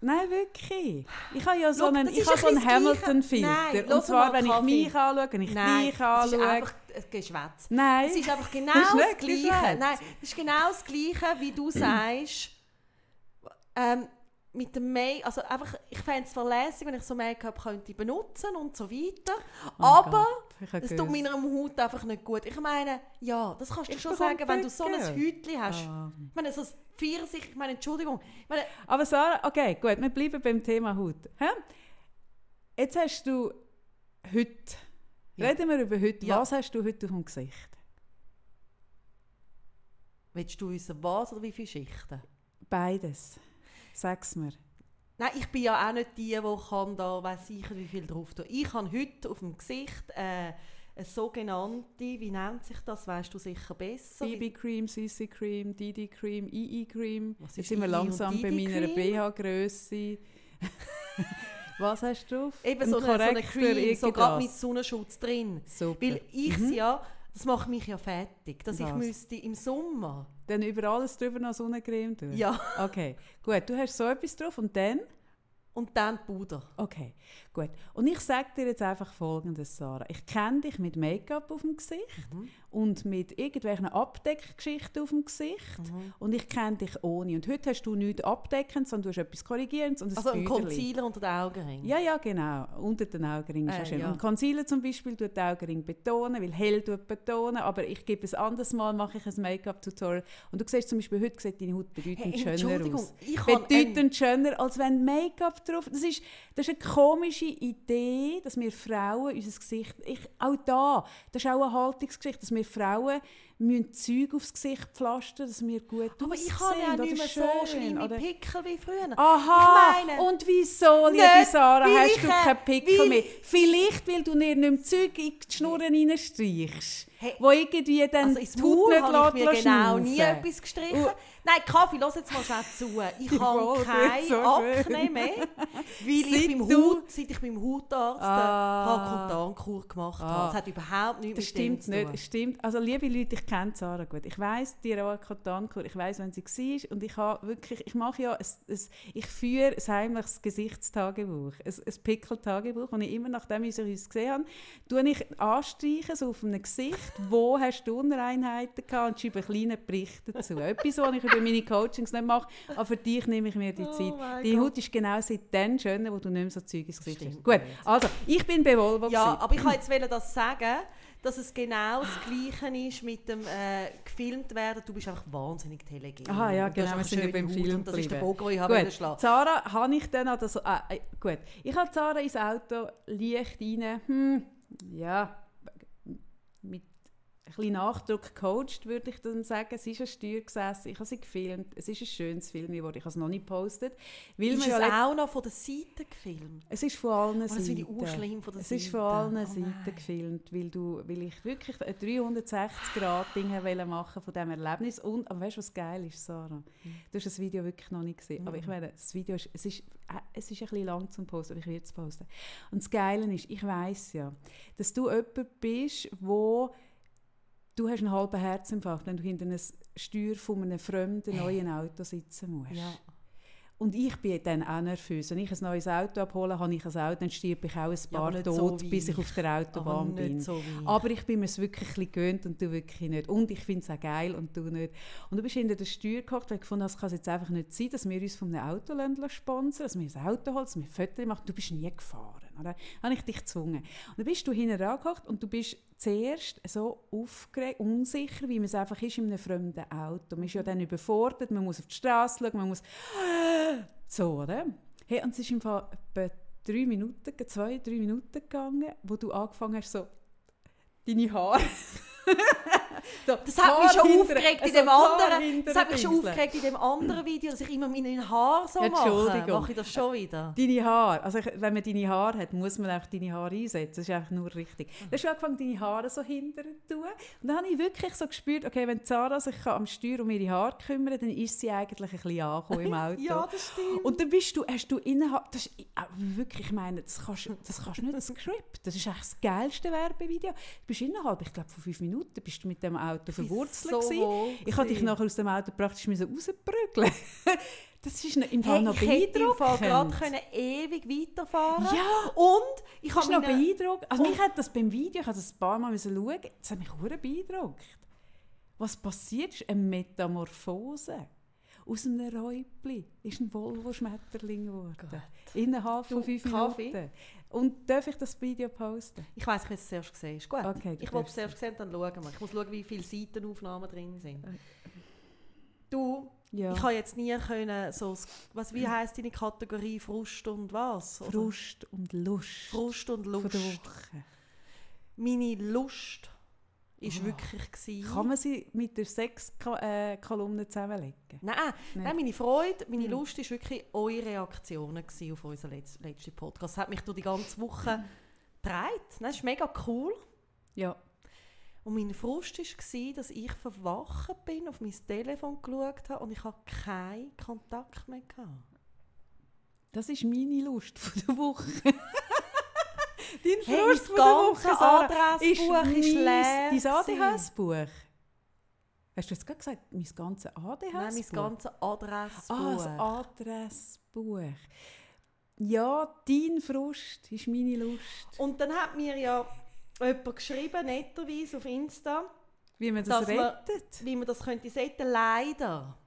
Nein, wirklich. Ich habe ja so Schau, einen, ich ist habe ein so einen. Hamilton-Filter. Und zwar, wenn ich mich anschaue, wenn ich Nein, dich das ist anschaue. einfach ein Geschwätz. Nein. Es ist einfach genau Das ist das, Gleiche. Geschwätz. Nein, es ist genau das Gleiche, wie du sagst. Ähm, mit dem Make, also einfach, ich fände es verlässlich, wenn ich so Make-up könnte benutzen und so weiter. Oh Aber es tut meiner Haut einfach nicht gut. Ich meine, ja, das kannst du Ich schon sagen, wenn du so ein. Hütchen hast. Ah. Ich meine, so ein Pfirsich, ich meine, Entschuldigung. Ich meine, Aber Sarah, okay, gut, wir bleiben beim Thema Haut. Hä? Jetzt hast du heute, Ja. reden wir über heute, Ja. was hast du heute auf dem Gesicht? willst du wissen, was oder wie viele Schichten? Beides. Sag's mir. Nein, ich bin ja auch nicht die, die kann da weiss ich wie viel drauf tun. Ich habe heute auf dem Gesicht äh, eine sogenannte, wie nennt sich das, weißt du sicher besser? BB-Cream, CC-Cream, DD-Cream, II-Cream. Was Jetzt ist sind wir II langsam bei meiner? BH-Grösse. was hast du drauf? Eben Ein so eine, so eine Cream, so gerade mit. Sonnenschutz drin. Super. Weil ich Mhm. ja, das macht mich ja fertig, dass ich Was? müsste im Sommer, Dann über alles drüber noch Sonnencreme tun? ja, Okay, gut. Du hast so etwas drauf und dann? und dann Puder. Okay, gut. Und ich sage dir jetzt einfach Folgendes, Sarah. Ich kenne dich mit Make-up auf dem Gesicht Mhm. Und mit irgendwelchen Abdeckgeschichten auf dem Gesicht Mhm. und ich kenne dich ohne. Und heute hast du nichts abdeckend, sondern du hast etwas Korrigierendes und ein Also ein Büderli. Concealer unter den Augenringen. Ja, ja, genau. Unter den Augenringen ist Äh, schön. ja. Und Concealer zum Beispiel tut die Augenringe betonen, weil hell tut betonen, aber ich gebe es anderes Mal, mache ich ein Make-up-Tutorial und du siehst zum Beispiel, heute sieht deine Haut bedeutend Hey, schöner Entschuldigung, aus. ich Bedeutend schöner, als wenn Make-up drauf... Das ist, das ist eine komische Idee, dass wir Frauen unser Gesicht... Ich, auch da, das ist auch eine Haltungsgeschichte, dass wir Frauen müssen Zeug aufs Gesicht pflastern, dass wir gut aber aussehen. ich habe ja nicht mehr schön, so schlimme oder- Pickel wie früher. Aha, Ich meine- und wieso, liebe Nicht, Sarah, hast ich, du äh, keinen Pickel mehr? Vielleicht, weil du dir nicht mehr Zeug in die Schnurren reinstreichst, Hey, wo irgendwie dann Also ins Maul habe ich mir genau nie schnaufen. etwas gestrichen. Uh. Nein, Kaffee, lass jetzt mal schnell zu. Ich habe keine so Akne mehr, weil ich Seit beim du- Haut, seit ich beim Hautarzt Ah. eine Kontankur gemacht Ah. habe. Das hat überhaupt nichts Das mit stimmt dem zu tun. nicht. Stimmt. Also liebe Leute, ich kenne Sarah gut. Ich weiß die Roakotankur, ich weiß, wenn sie war und ich habe wirklich, ich mache ja, ein, ein, ich führe ein heimliches Gesichtstagebuch, ein, ein Pickeltagebuch, und ich immer nachdem ich uns gesehen habe, tue ich anstreichen so auf einem Gesicht, wo hast du Unreinheiten gehabt und schreibe einen kleinen Bericht dazu. Etwas, was ich über meine Coachings nicht mache, aber für dich nehme ich mir die Oh Zeit. Deine Gott. Haut ist genau seit dann schöner, wo du nicht mehr so Zeug ins Gesicht hast. Gut, also ich bin Volvo. Ja, gewesen. aber ich wollte jetzt das sagen, dass es genau das Gleiche ist mit dem äh, gefilmt werden. Du bist einfach wahnsinnig telegen. Aha, ja, genau, wir sind ja beim Film das ist der. Bogen, den ich habe Gut, Zara habe ich dann an das, äh, äh, gut, ich habe Zara ins Auto leicht rein, hm, ja, mit bisschen Nachdruck gecoacht, würde ich dann sagen. Sie ist an Steuer gesessen, ich habe sie gefilmt, es ist ein schönes Film geworden, ich habe es noch nicht gepostet. Weil Ist es auch noch von der Seite gefilmt? es ist von allen Oh, das finde Seiten. ich urschlimm von der Es ist Seite. von allen Oh Seiten nein. gefilmt, weil, du, weil ich wirklich ein 360-Grad-Ding wollte machen von diesem Erlebnis. Und, aber weißt du, was geil ist, Sarah? Hm. Du hast das Video wirklich noch nicht gesehen. Aber ich meine, das Video ist, es ist, äh, es ist ein bisschen lang zum Posten, aber ich werde es posten. Und das Geile ist, ich weiß ja, dass du jemand bist, wo du hast einen halben Herzinfarkt, wenn du hinter einem Steuer von einem fremden neuen Auto sitzen musst. Ja. Und ich bin dann auch nervös. Wenn ich ein neues Auto abhole, habe ich ein Auto, dann stirb ich auch ein Ja, paar nicht tot, so bis ich auf der Autobahn Aber bin. so. Aber ich bin mir es wirklich ein gewöhnt und du wirklich nicht. Und ich finde es auch geil und du nicht. Und du bist hinter der Steuer gehockt, weil ich gefunden es kann jetzt einfach nicht sein, dass wir uns von einem Auto lassen sponsern, dass wir ein Auto holen, dass wir Fotos machen. Du bist nie gefahren. Oder? Habe ich dich gezwungen. Und dann bist du hinten angehockt und du bist zuerst so aufgeregt, unsicher, wie man es einfach ist in einem fremden Auto. Man ist ja dann überfordert, man muss auf die Straße schauen, man muss so, oder? Hey, und es ist im Fall etwa drei Minuten, zwei, drei Minuten gegangen, wo du angefangen hast, so deine Haare. so, Das hat mich Haar schon hinter- aufgeregt in so dem Haar anderen. Das hat mich schon aufgeregt in dem anderen Video, dass ich immer meine Haare so mache. Entschuldigung. Mache ich das schon wieder? Deine Haare. Also wenn man deine Haare hat, muss man auch deine Haare einsetzen. Das ist einfach nur richtig. Mhm. Dann hast du angefangen, deine Haare so hinter zu tun. Und dann habe ich wirklich so gespürt, okay, wenn Sarah sich am Steuer um ihre Haare kümmert, dann ist sie eigentlich ein bisschen angekommen im Auto. Ja, das stimmt. Und dann bist du, hast du innerhalb, das ist, wirklich, ich meine, das kannst, das kannst du nicht Skript. Das ist eigentlich das geilste Werbevideo. Du bist innerhalb, ich glaube, von fünf Minuten bist du mit dem Auto verwurzelt. so gewesen. ich habe dich nachher aus dem Auto praktisch rausprügeln. das ist im Fall Hey, noch ich hätte gerade beeindruckend. können ewig weiterfahren Ja, Und ich habe noch beeindruckend. Also mich hat das beim Video, ich habe das ein paar Mal schauen, das hat mich hure beeindruckt. Was passiert ist eine Metamorphose. Aus einem Räubli ist ein Volvo-Schmetterling geworden. Innerhalb von fünf Kaffee? Und darf ich das Video posten? Ich weiss, ich will es zuerst sehen. Ist gut. Okay, ich will es zuerst sehen, dann schauen wir. Ich muss schauen, wie viele Seitenaufnahmen drin sind. Okay. Du, Ja. ich habe jetzt nie können, so, was, wie heisst deine Kategorie Frust und was? Oder? Frust und Lust. Frust und Lust. Meine Lust war Ah. wirklich... Gewesen. Kann man sie mit der Sechs-Kolumne zusammenlegen? Nein, Nicht. nein, meine Freude, meine Hm. Lust war wirklich eure Reaktionen auf unseren letzten, letzten Podcast. Das hat mich durch die ganze Woche getragen. Das ist mega cool. Ja. Und mein Frust war, dass ich verwacht bin, auf mein Telefon geschaut habe und ich habe keinen Kontakt mehr gehabt. Das ist meine Lust von der Woche. Dein Hey, Frust mein von der Woche, Sarah, Adressbuch ist leer Dein. ADHS-Buch. Hast du jetzt gerade gesagt, mein ganzes ADHS-Buch? Nein, mein ganzes Adressbuch. Ah, das Adressbuch. Ja, dein Frust ist meine Lust. und dann hat mir ja jemand geschrieben, netterweise auf Insta, Wie man das Dass man- rettet. wie man das könnte setzen. Leider.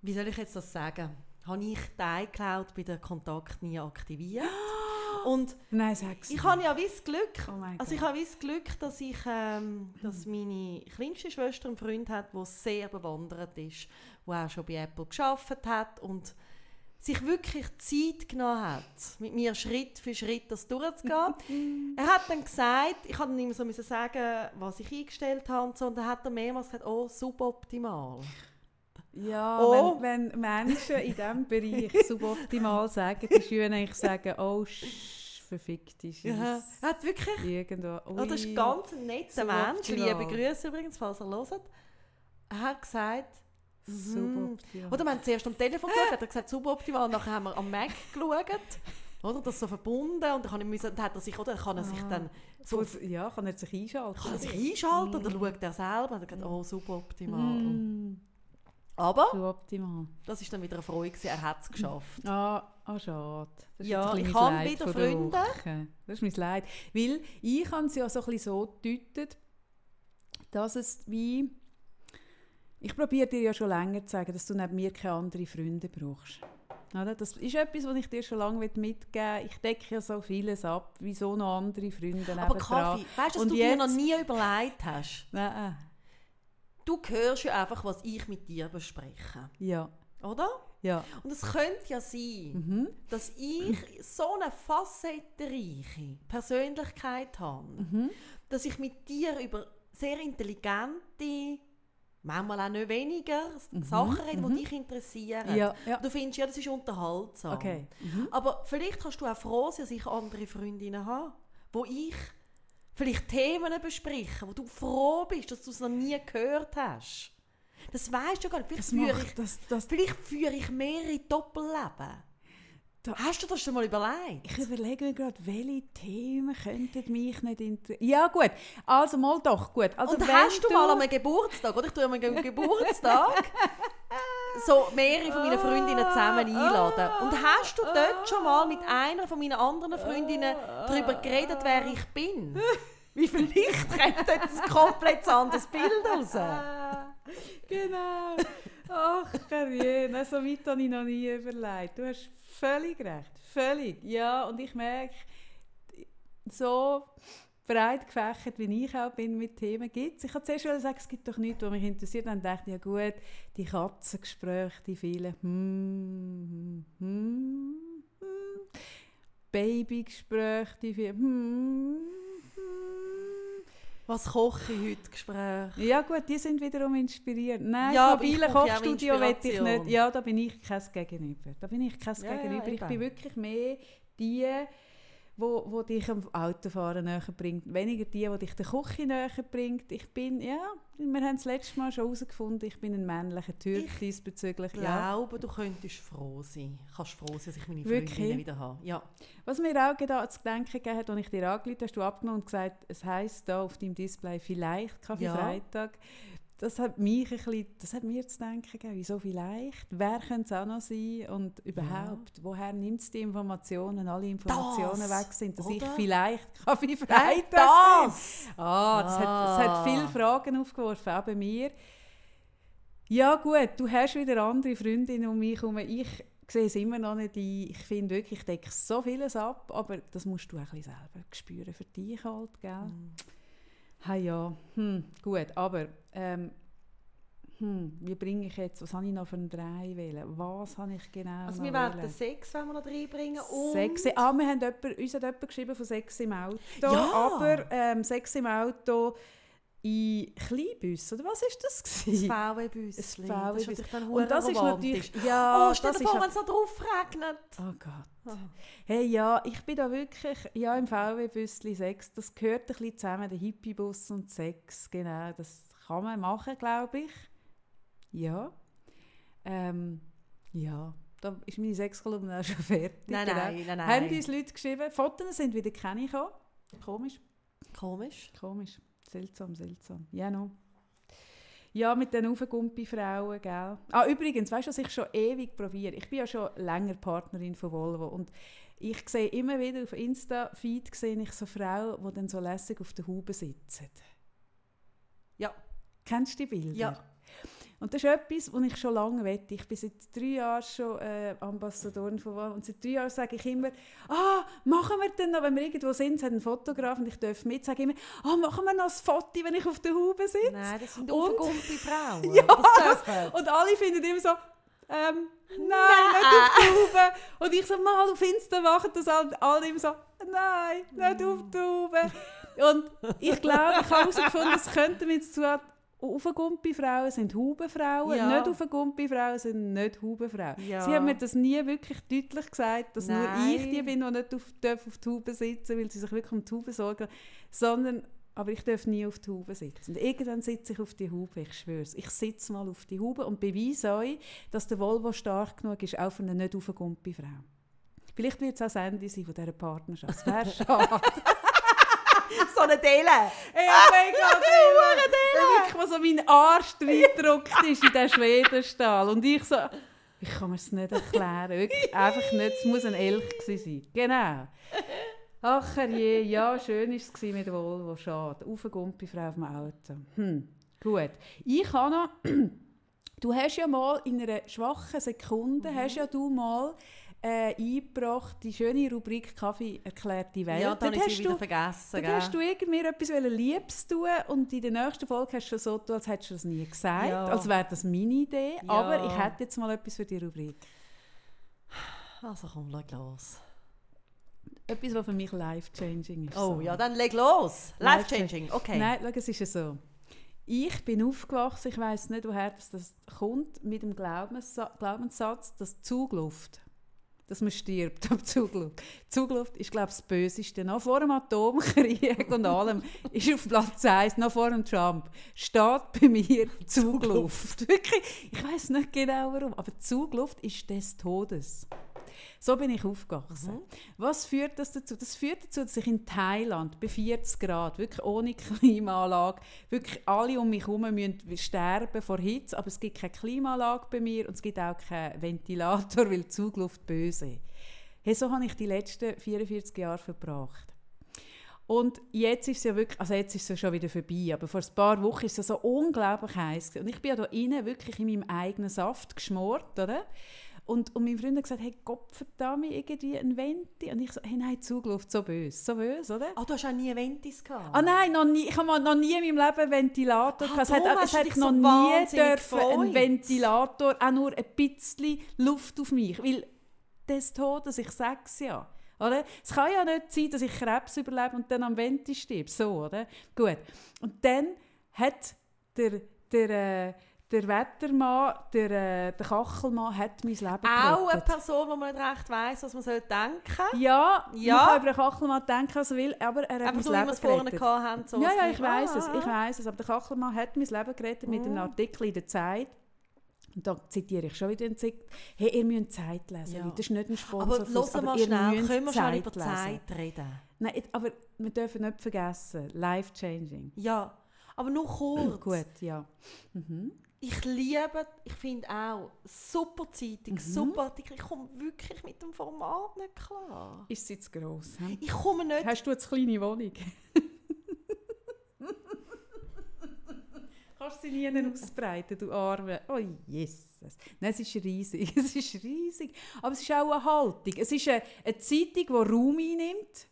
Wie soll ich jetzt das sagen? Habe ich die iCloud bei den Kontakten nie aktiviert. Und Nein, sag's ich habe ja wie Glück, Oh also ich habe wie Glück, dass ich, ähm, dass meine kleinste Schwester einen Freund hat, der sehr bewandert ist, der auch schon bei Apple geschafft hat und sich wirklich Zeit genommen hat, mit mir Schritt für Schritt das durchzugehen. er hat dann gesagt, ich habe immer so sagen, was ich eingestellt habe und so, und dann hat er mehrmals gesagt, oh, suboptimal. Ja, Oh. wenn, wenn Menschen in diesem Bereich suboptimal sagen, die Schüler eigentlich sagen, oh, sch, verfickte Ja. Scheiße. Er hat wirklich Irgendwo. Oh, das ist Ui. ein ganz netter. Mensch. Liebe Grüße übrigens, falls er hört. Er hat gesagt, mhm. Suboptimal. oder wir haben zuerst am Telefon geschaut, hat er gesagt, suboptimal, nachher haben wir am Mac geschaut. Oder, das so verbunden und dann, müssen, dann hat er sich, oder, kann er sich Ah. dann so, ja, kann er sich einschalten. kann er sich einschalten und dann schaut er selber und er sagt, oh, suboptimal. Mm, Aber suboptimal. das ist dann wieder eine Freude, gewesen, er hat es geschafft. Ah, ah, schade. Das ist Ja, ich habe wieder Freunde. Das ist mein Leid. Weil ich habe es ja so ein bisschen so gedeutet, dass es wie... Ich probiere dir ja schon länger zu sagen, dass du neben mir keine anderen Freunde brauchst. Oder? Das ist etwas, was ich dir schon lange mitgeben will. Ich decke ja so vieles ab, wieso noch andere Freunde Aber. Kaffee, weißt du, dass Und du dir jetzt- noch nie überlegt hast? Nein, Du hörst ja einfach, was ich mit dir bespreche. ja, Oder? ja. Und es könnte ja sein, Mhm. dass ich so eine facettenreiche Persönlichkeit habe, Mhm. dass ich mit dir über sehr intelligente, manchmal auch nicht weniger, Sachen rede, mhm. die dich interessieren. Ja, ja. Du findest, ja, das ist unterhaltsam. Okay. Mhm. Aber vielleicht kannst du auch froh sein, dass ich andere Freundinnen habe, wo ich vielleicht Themen bespreche, wo du froh bist, dass du es noch nie gehört hast. Das weißt du gar nicht. Vielleicht führe ich, das, das vielleicht führe ich mehrere Doppelleben. Da- Hast du das schon mal überlegt? Ich überlege mir gerade, welche Themen könnten mich nicht interessieren. Ja gut, also mal doch, gut. Also Und hast du mal an einem Geburtstag, oder? Ich tue an einem Geburtstag so mehrere von meinen Freundinnen zusammen einladen. Und hast du dort schon mal mit einer von meinen anderen Freundinnen darüber geredet, wer ich bin? Wie vielleicht kommt dort ein komplett anderes Bild raus. Genau. Ach, Karriere, nein, so weit habe ich noch nie überlegt. Du hast völlig recht, völlig. Ja, und ich merke, so breit gefächert, wie ich auch bin mit Themen, gibt es. Ich habe zuerst sagen, es gibt doch nichts, was mich interessiert. Dann dachte ich, ja gut, die Katzengespräche, die vielen hm, hm, hm, hm, Babygespräche, die vielen hm, hm. Was koche ich heute Gespräch? Ja gut, die sind wiederum inspiriert. Nein, Ja, ja, ich mobile ja Kochstudio will ich nicht. Ja, da bin ich kein Gegenüber. Da bin ich kein Ja, ja, Gegenüber. ich eben. bin wirklich mehr die, wo, wo dich am Autofahren näher bringt, weniger die, die dich der Küche näher bringt. Ich bin, ja, wir haben das letzte Mal schon herausgefunden, ich bin ein männlicher Türk Ich diesbezüglich. Ich Ja. glaube, du könntest froh sein. Kannst froh sein, dass ich meine? Freundinnen wieder habe. Ja. Was mir auch gerade zu denken gegeben hat, als ich dir angerufen habe, hast du abgenommen und gesagt, es heisst da auf deinem Display vielleicht Kaffee Ja. Freitag. Das hat mich ein bisschen, das hat mir zu denken gegeben, wieso vielleicht? Wer könnte es auch noch sein? Und überhaupt, woher nimmt es die Informationen, alle Informationen Das, weg sind, dass ich oder? vielleicht Kaffee Nein, Freitag bin? das! Ah, das, Hat, das hat Ah. viele Fragen aufgeworfen, auch bei mir. Ja gut, du hast wieder andere Freundinnen um mich herum. Ich sehe es immer noch nicht ein. Ich finde wirklich, ich decke so vieles ab, aber das musst du auch ein bisschen selber spüren für dich halt, gell? Mhm. Ha ja, hm, gut, aber ähm, hm, wie bringe ich jetzt, was habe ich noch für einen Drei wählen? Was habe ich genau Also wir werden Sex wenn wir noch reinbringen und... Sex, ah, wir haben jemand, uns hat jemand geschrieben von Sex im Auto, Ja! aber ähm, Sex im Auto in Kleinbus, oder was ist das Das gewesen? Das Das ist VW-Bus. natürlich dann Und das ist natürlich, ja, Oh, stell das dir ist vor, wenn es noch drauf regnet. Oh Gott. Hey, ja, ich bin da wirklich, ja, im VW-Büsschen Sex, das gehört ein bisschen zusammen, der Hippie-Bus und Sex, genau, das kann man machen, glaube ich. Ja. Ähm, ja, da ist meine Sexkolumne auch schon fertig. Nein, genau. nein, nein, Haben nein. uns Leute geschrieben, Fotos sind wieder keine gekommen. Komisch, Komisch. komisch, seltsam, seltsam. Ja, no. Ja, mit den Aufgumpi-Frauen, gell. Ah, übrigens, weißt du, was ich schon ewig probiere? Ich bin ja schon länger Partnerin von Volvo und ich sehe immer wieder auf Insta-Feed sehe ich so Frauen, die dann so lässig auf der Haube sitzen. Ja. Kennst du die Bilder? Ja. Und das ist etwas, was ich schon lange wette. Ich bin seit drei Jahren schon äh, Ambassadorin von Volvo und seit drei Jahren sage ich immer, ah, machen wir denn noch, wenn wir irgendwo sind, es hat einen Fotograf und ich darf mit, sage ich immer, ah, machen wir noch ein Foto, wenn ich auf der Haube sitze? Nein, das sind aufgegumpte Frauen. Ja. Und alle finden immer so, ähm, nein, nicht auf die Haube. Und ich so, mal auf Insta machen das alle, alle immer so, nein, nicht auf die Haube. Und ich glaube, ich habe herausgefunden, es könnten wir jetzt zu Aufgumpi-Frauen sind Hubenfrauen, Ja. nicht Aufgumpi-Frauen sind nicht Hubenfrauen. Ja. Sie haben mir das nie wirklich deutlich gesagt, dass nur Nein. ich die bin, die nicht auf, darf auf die Haube sitzen weil sie sich wirklich um die Haube sorgen, sondern aber ich darf nie auf die Haube sitzen. Und irgendwann sitze ich auf die Haube, ich schwöre Ich sitze mal auf die Haube und beweise euch, dass der Volvo stark genug ist, auch für eine nicht aufgegumpi Frau. Vielleicht wird es auch das Ende sein von dieser Partnerschaft. Das wäre schade. So eine Delle. Ey, oh mein Gott, ey, wirklich mal so mein Arsch reingedrückt ist in den Schwedenstahl und ich so, ich kann mir es nicht erklären, wirklich einfach nicht, es muss ein Elch gewesen sein. Genau. Ach je, ja, schön war es mit Volvo, schade. Aufgegumpi Frau auf dem Auto. Hm, gut. Ich habe noch, du hast ja mal in einer schwachen Sekunde, Mhm. hast ja du mal äh, eingebracht, die schöne Rubrik Kaffee erklärt die Welt. Ja, dann hast sie du- wieder vergessen. Gell? hast du irgendwie mir etwas Liebes tun und in der nächsten Folge hast du so getan, als hättest du das nie gesagt, Ja. als wäre das meine Idee. Ja. Aber ich hätte jetzt mal etwas für die Rubrik. Also komm, leg los. Etwas, was für mich life-changing ist. Oh so. ja, dann leg los. Life-changing, okay. Nein, schau, es ist ja so. Ich bin aufgewachsen, ich weiß nicht, woher das, kommt, mit dem Glaubenssa Glaubenssatz, dass Zugluft, dass man stirbt ab Zugluft. Zugluft ist, glaube ich, das Böseste. Noch vor dem Atomkrieg und allem ist auf Platz 1, noch vor dem Trump, steht bei mir Zugluft. Wirklich, ich weiß nicht genau warum, aber Zugluft ist des Todes. So bin ich aufgewachsen. Was führt das dazu? Das führt dazu, dass ich in Thailand bei 40 Grad, wirklich ohne Klimaanlage, wirklich alle um mich herum müssen sterben vor Hitze, aber es gibt keine Klimaanlage bei mir und es gibt auch keinen Ventilator, weil die Zugluft böse. Hey, so habe ich die letzten 44 Jahre verbracht. Und jetzt ist es ja wirklich, also jetzt ist es ja schon wieder vorbei, aber vor ein paar Wochen ist es ja so unglaublich heiß. Und ich bin ja da innen wirklich in meinem eigenen Saft geschmort, oder? Und, und mein Freund hat gesagt, hey, Gott verdammt, irgendwie ein Venti. Und ich so, hey, nein, Zugluft, so böse, so böse, oder? Ah, du hast auch nie Ventis gehabt? Ah nein, noch nie, ich habe noch nie in meinem Leben einen Ventilator Ah, gehabt. Es hat, darum es hast du hat noch so nie dürfen ein. Ventilator, auch nur ein bisschen Luft auf mich. Weil des Todes, ich sage es ja. Oder? Es kann ja nicht sein, dass ich Krebs überlebe und dann am Venti stirb. So, oder? Gut. Und dann hat der, der, äh, der Wettermann, der, äh, der Kachelmann hat mein Leben gerettet. Auch eine Person, die man nicht recht weiss, was man soll denken soll. Ja, Ja. man kann über den Kachelmann denken, was will, aber er hat Einfach mein so, wie wir Leben gerettet. gehabt haben. So ja, ja, ich weiß es, Ah, ich weiß es. Aber der Kachelmann hat mein Leben gerettet mit einem Artikel in der Zeit. Und da zitiere ich schon wieder den Zeit. Hey, ihr müsst Zeit lesen. Ja. Leute. Das ist nicht ein Sponsor. Aber hören mal schnell, können wir schon über lesen. Zeit reden? Nein, aber wir dürfen nicht vergessen, life-changing. Ja, aber nur kurz. Gut, ja. Mhm. Ich liebe, ich finde auch, super Zeitung, Mhm. super Artikel. Ich komme wirklich mit dem Format nicht klar. Ist sie zu gross? hm? Ich komme nicht... Hast du eine kleine Wohnung? Kannst du sie nie ausbreiten, du Arme? Oh Jesus. Nein, es ist riesig. Es ist riesig. Aber es ist auch eine Haltung. Es ist eine, eine Zeitung, die Raum einnimmt.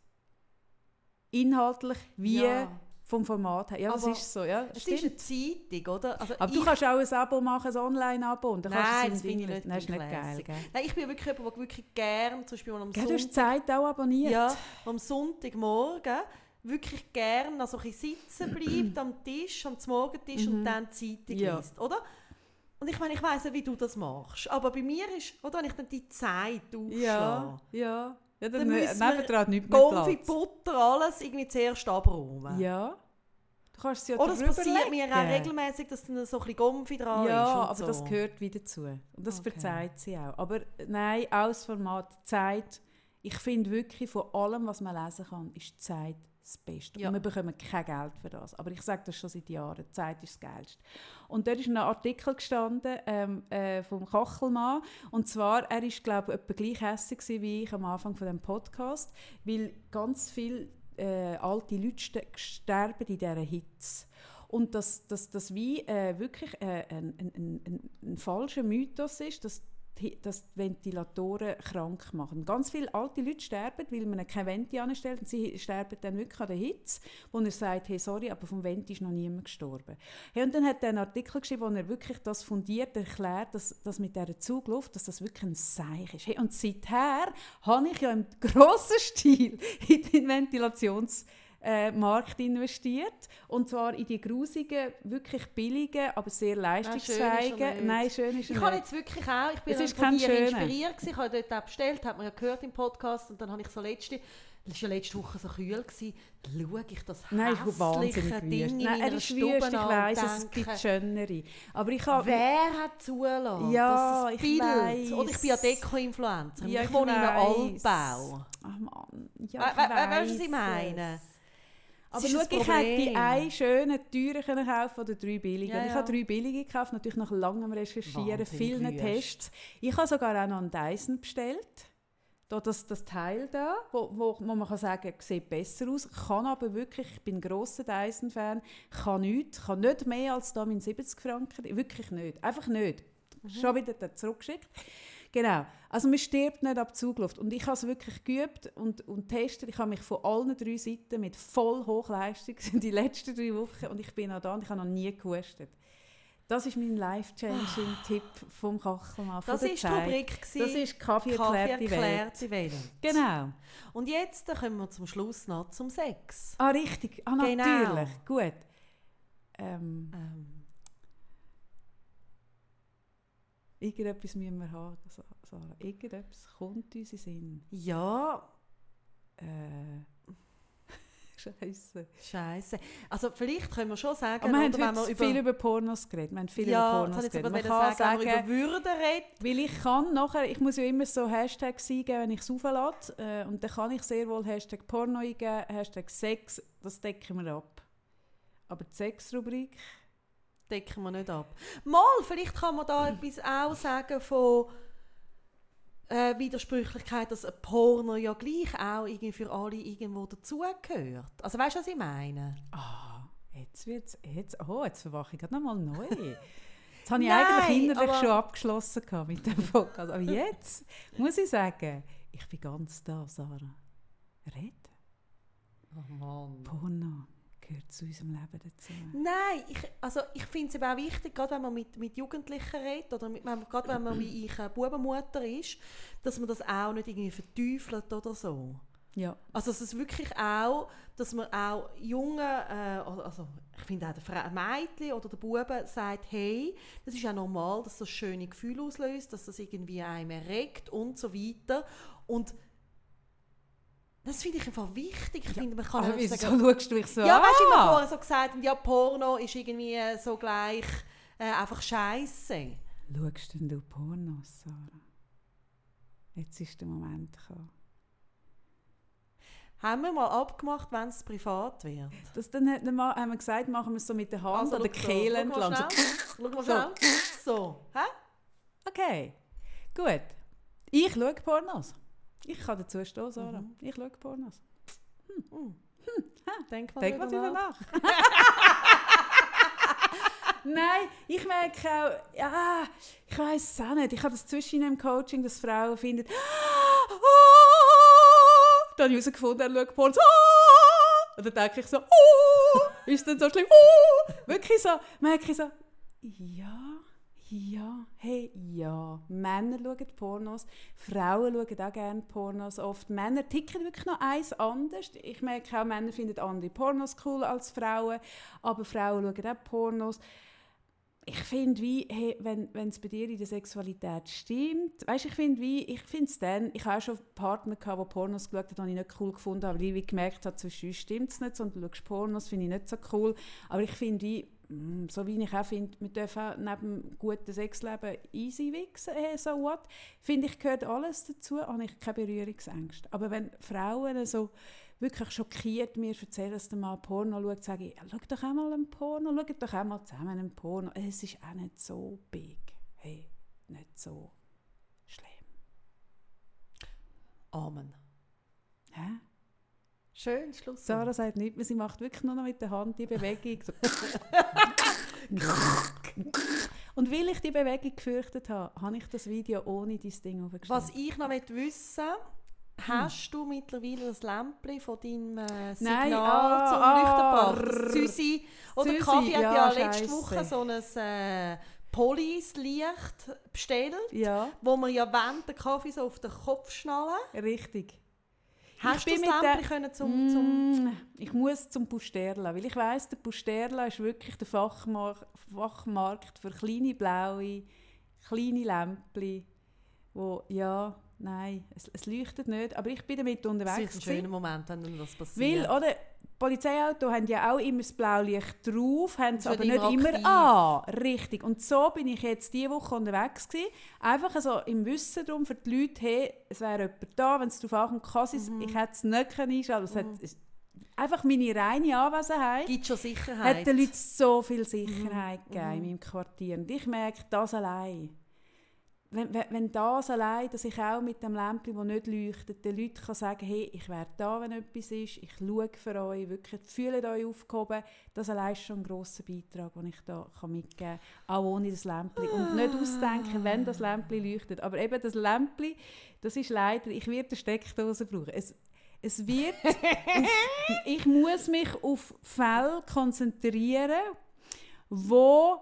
Inhaltlich wie Ja. Vom Format her. Ja, das Aber ist so. Ja, Es stimmt. ist eine Zeitung, oder? Also Aber du kannst auch ein Abo machen, ein Online-Abo. und dann kannst du Nein, es das finde ich nicht, ist nicht geil. Gell? Nein, ich bin wirklich jemand, der wirklich gern, zum Beispiel am Gell, du hast die Sonntag, Zeit auch abonniert. ja, am Sonntagmorgen wirklich gern also ein sitzen bleibt am Tisch, am Morgentisch und dann die Zeitung Mhm. Ja. liest, oder? Und ich meine, ich weiss ja, wie du das machst. Aber bei mir ist, oder wenn ich dann die Zeit aufschlage, Ja, ja. ja dann Dann müssen wir Konfi. Butter, alles irgendwie zuerst abräumen. Ja. Du kannst es ja Oder es drüber passiert mir auch regelmäßig, dass dann so ein bisschen Gomfi dran Ja, ist. und aber so. das gehört wieder dazu. Und das Okay. verzeiht sie auch. Aber nein, aus Format, Zeit. Ich finde wirklich, von allem, was man lesen kann, ist Zeit das Beste. Ja. Und wir bekommen kein Geld für das. Aber ich sage das schon seit Jahren. Zeit ist das Geilste. Und dort ist ein Artikel gestanden ähm, äh, vom Kachelmann. Und zwar, er ist, glaube ich, etwa gleich hässlich wie ich am Anfang von dem Podcast, weil ganz viele äh, alte Leute ste- sterben in dieser Hitze. Und dass das, das wie äh, wirklich äh, ein, ein, ein, ein, falscher Mythos ist, dass dass die Ventilatoren krank machen. Ganz viele alte Leute sterben, weil man keine Venti anstellt und sie sterben dann wirklich an der Hitze, wo er sagt, hey, sorry, aber vom Venti ist noch niemand gestorben. Hey, und dann hat er einen Artikel geschrieben, wo er wirklich das fundiert erklärt, dass, dass mit dieser Zugluft, dass das wirklich ein Seich ist. Hey, und seither habe ich ja im grossen Stil in den Ventilations äh, Markt investiert. Und zwar in die grusigen, wirklich billigen, aber sehr schön ist leistungsfähigen. nicht. Nein, schön ist er Ich habe jetzt wirklich auch, ich bin Es von dir inspiriert gewesen. Ich habe dort auch bestellt, hat man ja gehört im Podcast und dann habe ich so letzte, das war ja letzte Woche so kühl, gewesen, dann schaue ich das Nein, ist hässliche Ding Nein, er ist Stube wüst, ich und weiss, es gibt schönere. Aber ich habe... Wer hat zulassen, Ja, dass es ich weiss. Oder ich bin ja Deko-Influencer. Ja, ich ich wohne in einem weiss. Altbau. Ach Mann, ja, ich we- we- weißt du, was weiss ich meine? es. Aber schau, ich hätte einen schönen, teuren kaufen oder drei billige. Ja, Und Ich ja. habe drei billige gekauft, natürlich nach langem Recherchieren, Wahnsinnig vielen. Tests. Ich habe sogar auch noch einen Dyson bestellt. Da das, das Teil da, wo, wo, wo man kann sagen sieht besser aus, kann aber wirklich, ich bin ein grosser Dyson-Fan, kann nichts, kann nicht mehr als da mein 70 Franken, wirklich nicht, einfach nicht. Mhm. Schon wieder zurückgeschickt. Genau, also man stirbt nicht ab Zugluft und ich habe es wirklich geübt und, und testet. Ich habe mich von allen drei Seiten mit voll Hochleistung die letzten drei Wochen und ich bin noch da und ich habe noch nie gehustet. Das ist mein life-changing-Tipp vom Kachelmann, von Das war die. Rubrik. Das ist Kaffee, Kaffee erklärt erklärt die Welt. Genau. Und jetzt kommen wir zum Schluss noch zum Sex. Ah, richtig. Ah, Genau. natürlich. Gut. Ähm, Ähm, irgendetwas müssen wir haben, Sa- Sarah. Irgendetwas kommt uns in Sinn. ja, Äh, Scheiße. Scheiße. Also vielleicht können wir schon sagen, Aber wir haben wenn wir viel über Pornos geredet. Wir haben viel ja, über Pornos geredet. Man kann sagen, sagen, über Würde reden. weil ich kann nachher, ich muss ja immer so Hashtags eingeben, wenn ich es auflade. Äh, und dann kann ich sehr wohl Hashtag Porno eingeben, Hashtag Sex, das decken wir ab. Aber die Sex-Rubrik, decken wir nicht ab. Mal, vielleicht kann man da etwas auch sagen von äh, Widersprüchlichkeit, dass ein Porno ja gleich auch irgendwie für alle irgendwo dazugehört. Also weißt du, was ich meine? ah, jetzt wird's, jetzt, oh, jetzt verwache ich gerade nochmal neu. Jetzt habe ich Nein, eigentlich innerlich schon abgeschlossen mit dem Podcast. Aber jetzt muss ich sagen, ich bin ganz da, Sarah. Reden. Oh Mann. Porno gehört zu unserem Leben dazu. Nein, ich, also ich finde es eben auch wichtig, gerade wenn man mit, mit Jugendlichen redet oder mit, gerade wenn man wie ich eine Bubenmutter ist, dass man das auch nicht irgendwie verteufelt oder so. Ja. Also es ist wirklich auch, dass man auch jungen, äh, also ich finde auch der Mädchen oder der Buben sagt, hey, das ist ja normal, dass das schöne Gefühl auslöst, dass das irgendwie einem erregt und so weiter. Und das finde ich einfach wichtig. Ich finde, man kann Aber wieso sagen, schaust du mich so ja, weißt du, ich an? habe vorher so gesagt, ja, Porno ist irgendwie so gleich äh, einfach Scheiße. Schaust denn du Pornos, Sarah? Jetzt ist der Moment gekommen. Haben wir mal abgemacht, wenn es privat wird? Das dann hat mal, haben wir gesagt, machen wir es so mit der Hand Also, oder der so, Kehle schau mal entlang. So. Schau mal schnell. So. Hä? Okay, gut. Ich schaue Pornos. Ich kann dazu stehen, Sarah. Mhm. Ich schaue Pornos. Denk mal Denk mal drüber drüber nach. Nein, ich merke auch, ja, ich weiß es auch nicht. Ich habe das zwischen im Coaching, dass Frauen finden, ah, dann habe ich herausgefunden, er schaut Pornos. Ah, und dann denke ich so, oh, ist denn so schlimm? Oh, wirklich so, merke ich so, ja, ja, hey, ja. Männer schauen Pornos, Frauen schauen auch gerne Pornos. Oft Männer ticken wirklich noch eins anders. Ich merke auch, Männer finden andere Pornos cool als Frauen, aber Frauen schauen auch Pornos. Ich finde, wie, hey, wenn es bei dir in der Sexualität stimmt, weißt, ich finde, wie, ich finde es dann, ich habe auch schon Partner gehabt, die Pornos geschaut haben, die ich nicht cool gefunden habe, weil ich gemerkt habe, zwischen uns stimmt es nicht, sondern du schaust Pornos, finde ich nicht so cool. Aber ich finde, wie, so wie ich auch finde, wir dürfen neben dem guten Sexleben easy wichsen, hey, so what. Finde ich, gehört alles dazu, habe ich keine Berührungsängste. Aber wenn Frauen so wirklich schockiert mir erzählen, dass der Mann Porno schaut, sage ich, schau doch auch mal einen Porno, schau doch auch mal zusammen einen Porno. Es ist auch nicht so big. Hey, nicht so schlimm. Amen. Hä? Schön, Schluss. Sarah sagt nicht mehr, sie macht wirklich nur noch mit der Hand die Bewegung. Und weil ich die Bewegung gefürchtet habe, habe ich das Video ohne dein Ding aufgestellt. Was ich noch wissen will, hast du mittlerweile das Lämpchen von deinem äh, Signal Nein, ah, zum ah, Leuchten gebracht? Das Süßi. Oder Süssi, Kaffee hat ja, ja, letzte scheisse. Woche so ein äh, Police-Licht bestellt, Ja, wo man ja während der Kaffee so auf den Kopf schnallen. richtig. Hast bin du das mit der- Lämpchen können zum, zum Mm, ich muss zum Pusterla, weil ich weiß, der Pusterla ist wirklich der Fachmarkt, Fachmarkt für kleine blaue, kleine Lämpchen, wo ja, nein, es, es leuchtet nicht, aber ich bin damit unterwegs. ist ein schöner Moment, wenn das Weil, passiert. oder, Polizeiauto haben ja auch immer das Blaulicht drauf, haben es aber nicht immer aktiv. an. Richtig. Und so bin ich jetzt diese Woche unterwegs gewesen. Einfach so im Wissen darum für die Leute, hey, es wäre jemand da, wenn es darauf ankommt, kann sie's- Mhm. ich hätte es nicht können einschalten es hat, es- Einfach meine reine Anwesenheit gibt schon Sicherheit. hat den Leuten so viel Sicherheit Mhm. gegeben in meinem Quartier. Und ich merke das allein. Wenn, wenn, wenn das allein, dass ich auch mit dem Lämpchen, das nicht leuchtet, den Leuten kann sagen hey, ich wäre da, wenn etwas ist, ich schaue für euch, wirklich, fühlt euch aufgehoben, das allein ist schon ein grosser Beitrag, den ich da kann mitgeben kann, auch ohne das Lämpchen. Und nicht ausdenken, wenn das Lämpchen leuchtet. Aber eben das Lämpchen, das ist leider, ich werde eine Steckdose brauchen. Es, es wird, auf, ich muss mich auf Fälle konzentrieren, wo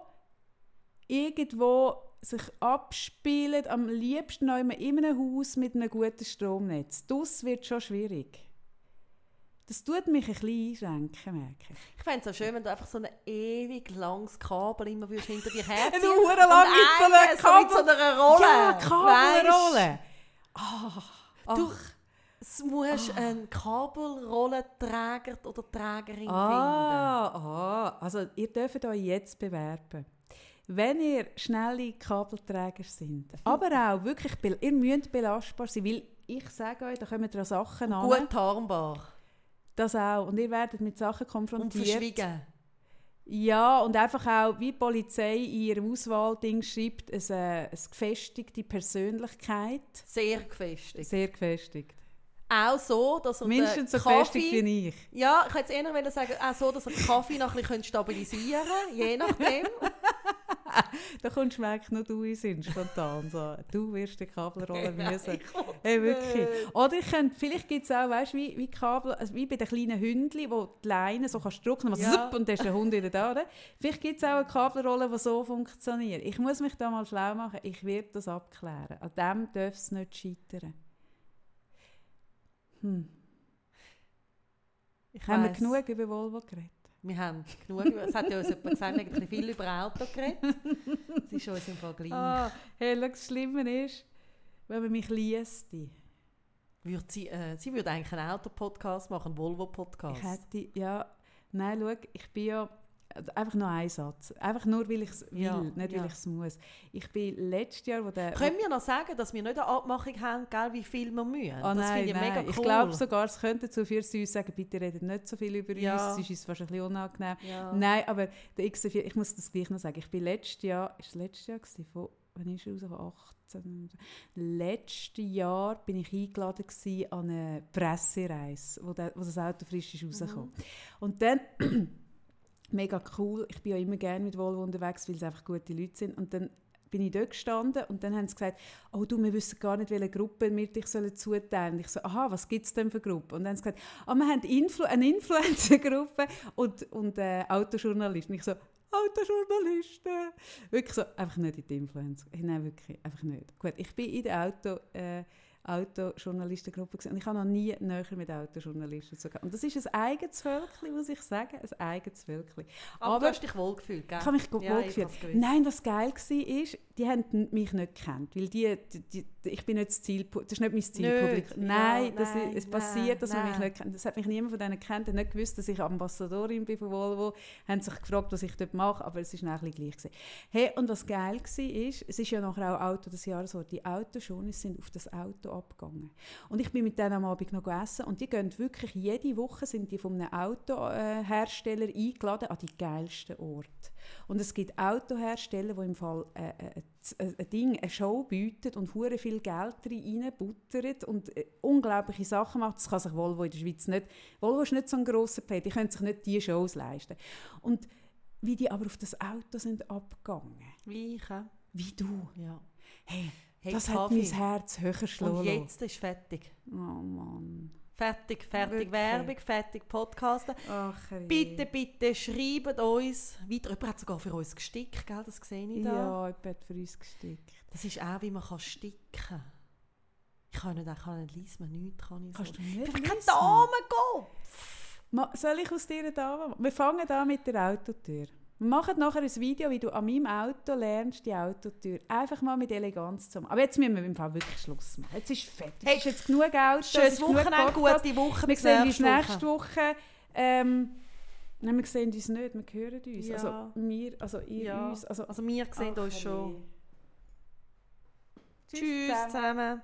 irgendwo sich abspielen, am liebsten noch immer in einem Haus mit einem guten Stromnetz. Das wird schon schwierig. Das tut mich ein bisschen einschränken, merke ich. Ich fände es auch schön, wenn du einfach so ein ewig langes Kabel immer hinter dir herziehen Eine hure lange Und mit so so einer mit so einer Rolle. Ja. Kabelrolle. Ah, Du, musst einen Kabelrollenträger oder Trägerin Ah, ah, also ihr dürft euch jetzt bewerben. Wenn ihr schnelle Kabelträger sind, aber auch wirklich, ihr müsst belastbar sein, weil ich sage euch, da kommen da Sachen an. Gut tarnbar. Das auch. Und ihr werdet mit Sachen Und konfrontiert. verschwiegen. Ja, und einfach auch, wie die Polizei in ihrem Auswahlding schreibt, es, äh, eine gefestigte Persönlichkeit. Sehr gefestigt. Sehr gefestigt. Auch so, dass er Mindestens so gefestigt wie ich. Ja, ich hätte jetzt eher sagen, auch so, dass er den Kaffee noch ein bisschen stabilisieren könnte, je nachdem. Da kommst du merken, nur du Sinn, spontan. So. Du wirst die Kabelrolle müssen. Ich komm's Hey, wirklich. nicht. Oder ich könnte, vielleicht gibt es auch, weißt, wie, wie Kabel, also wie bei den kleinen Hündchen, wo die Leine so kannst drücken kannst, Ja. und dann ist der Hund wieder da. Oder? Vielleicht gibt es auch eine Kabelrolle, die so funktioniert. Ich muss mich da mal schlau machen. Ich werde das abklären. An dem darf es nicht scheitern. Hm. Ich Haben wir genug über Volvo geredet? Wir haben genug. Es hat ja uns jemand gesagt, wir haben viel über Auto geredet. Das ist uns im Fall gleich. Ah, hey, das Schlimme ist, wenn man mich liest, Würde sie, äh, sie würde eigentlich einen Auto-Podcast machen, einen Volvo-Podcast. ich hätte, ja, nein, schau, ich bin ja, einfach nur ein Satz, einfach nur, weil ich es will, Ja, nicht ja. weil ich es muss. Ich bin letztes Jahr, wo der... Können wir noch sagen, dass wir nicht eine Abmachung haben, gell, wie viel wir müssen? Ah, das nein, ich nein. cool. Ich glaube sogar, es könnte führen, dass sie uns sagen, bitte redet nicht so viel über Ja. uns, sonst ist es fast ein bisschen unangenehm. Nein, aber der XC4, ich muss das gleich noch sagen, ich bin letztes Jahr, ist es letztes Jahr gewesen, von, wann ist er raus, von 18? Letztes Jahr bin ich eingeladen gewesen an eine Pressereise, wo, der, wo das Auto frisch ist rausgekommen. Und dann, mega cool, ich bin ja immer gerne mit Volvo unterwegs, weil es einfach gute Leute sind und dann bin ich dort gestanden und dann haben sie gesagt, oh du, wir wissen gar nicht, welche Gruppe wir dich sollen. Und ich so, aha, was gibt es denn für Gruppen? Und dann haben sie gesagt, ah, wir haben Influ eine Influencer-Gruppe und, und äh, Autojournalisten. Und ich so, Autojournalisten. Wirklich so, einfach nicht in die Influencer. Nein, wirklich, einfach nicht. Gut, ich bin in der Auto, äh, Autojournalistengruppe gewesen und ich habe noch nie näher mit Autojournalisten zu. Und das ist ein eigenes Völkchen, muss ich sagen, ein eigenes Völkchen. Aber, aber- du hast dich wohlgefühlt, gell? Ich habe mich Ja, ich gefühlt. hab's gewusst. Nein, was geil war, ist, die haben mich nicht gekannt, weil die, die, die, ich bin nicht das Zielpublikum, das ist nicht mein Zielpublikum. Nein, Ja, das nein, ist, es passiert, dass man mich nein. nicht kennt. Das hat mich niemand von denen gekannt, hat nicht gewusst, dass ich Ambassadorin bin von Volvo, haben sich gefragt, was ich dort mache, aber es ist nachher gleich gewesen. Hey, und was geil war, ist, es ist ja nachher auch Auto des Jahres so, die Autojournalisten sind auf das Auto abgegangen. Und ich bin mit denen am Abend noch essen und die gehen wirklich, jede Woche sind die von einem Autohersteller eingeladen an die geilsten Orte. Und es gibt Autohersteller, die im Fall äh, äh, ein, ein Ding, eine Show bieten und hure viel Geld reinbuttern und äh, unglaubliche Sachen macht. Das kann sich Volvo in der Schweiz nicht. Volvo ist nicht so ein grosser Player, die können sich nicht diese Shows leisten. Und wie die aber auf das Auto sind abgegangen, Wie ich wie du. Ja. Hey, Hey, das Kaffee. hat mein Herz höher schlagen Und jetzt ist fertig. Oh Mann. Fertig, fertig Wirklich? Werbung, fertig Podcasten. Ach, Bitte, bitte schreibt uns weiter. Jemand hat sogar für uns gestickt, gell? das sehe ich da. Ja, ich bin für uns gestickt. Das ist auch, wie man kann sticken kann. Ich kann nicht, ich kann nicht lesen, man nichts kann ich Kannst so. du nicht Ich lesen? Damengott! Ma, soll ich aus dir eine Dame machen? Wir fangen an mit der Autotür. Wir machen nachher ein Video, wie du an meinem Auto lernst, die Autotür. Einfach mal mit Eleganz zu machen. Aber jetzt müssen wir im Fall wirklich Schluss machen. Jetzt ist fertig. Hey, es ist jetzt genug Auto. es Schönes Wochenende, gute Woche. Wir sehen uns nächste Woche. Ähm, nein, wir sehen uns nicht, wir hören uns. Ja. Also wir, also ihr Ja. uns. Also, Also wir sehen Ach, uns schon. Tschüss zusammen.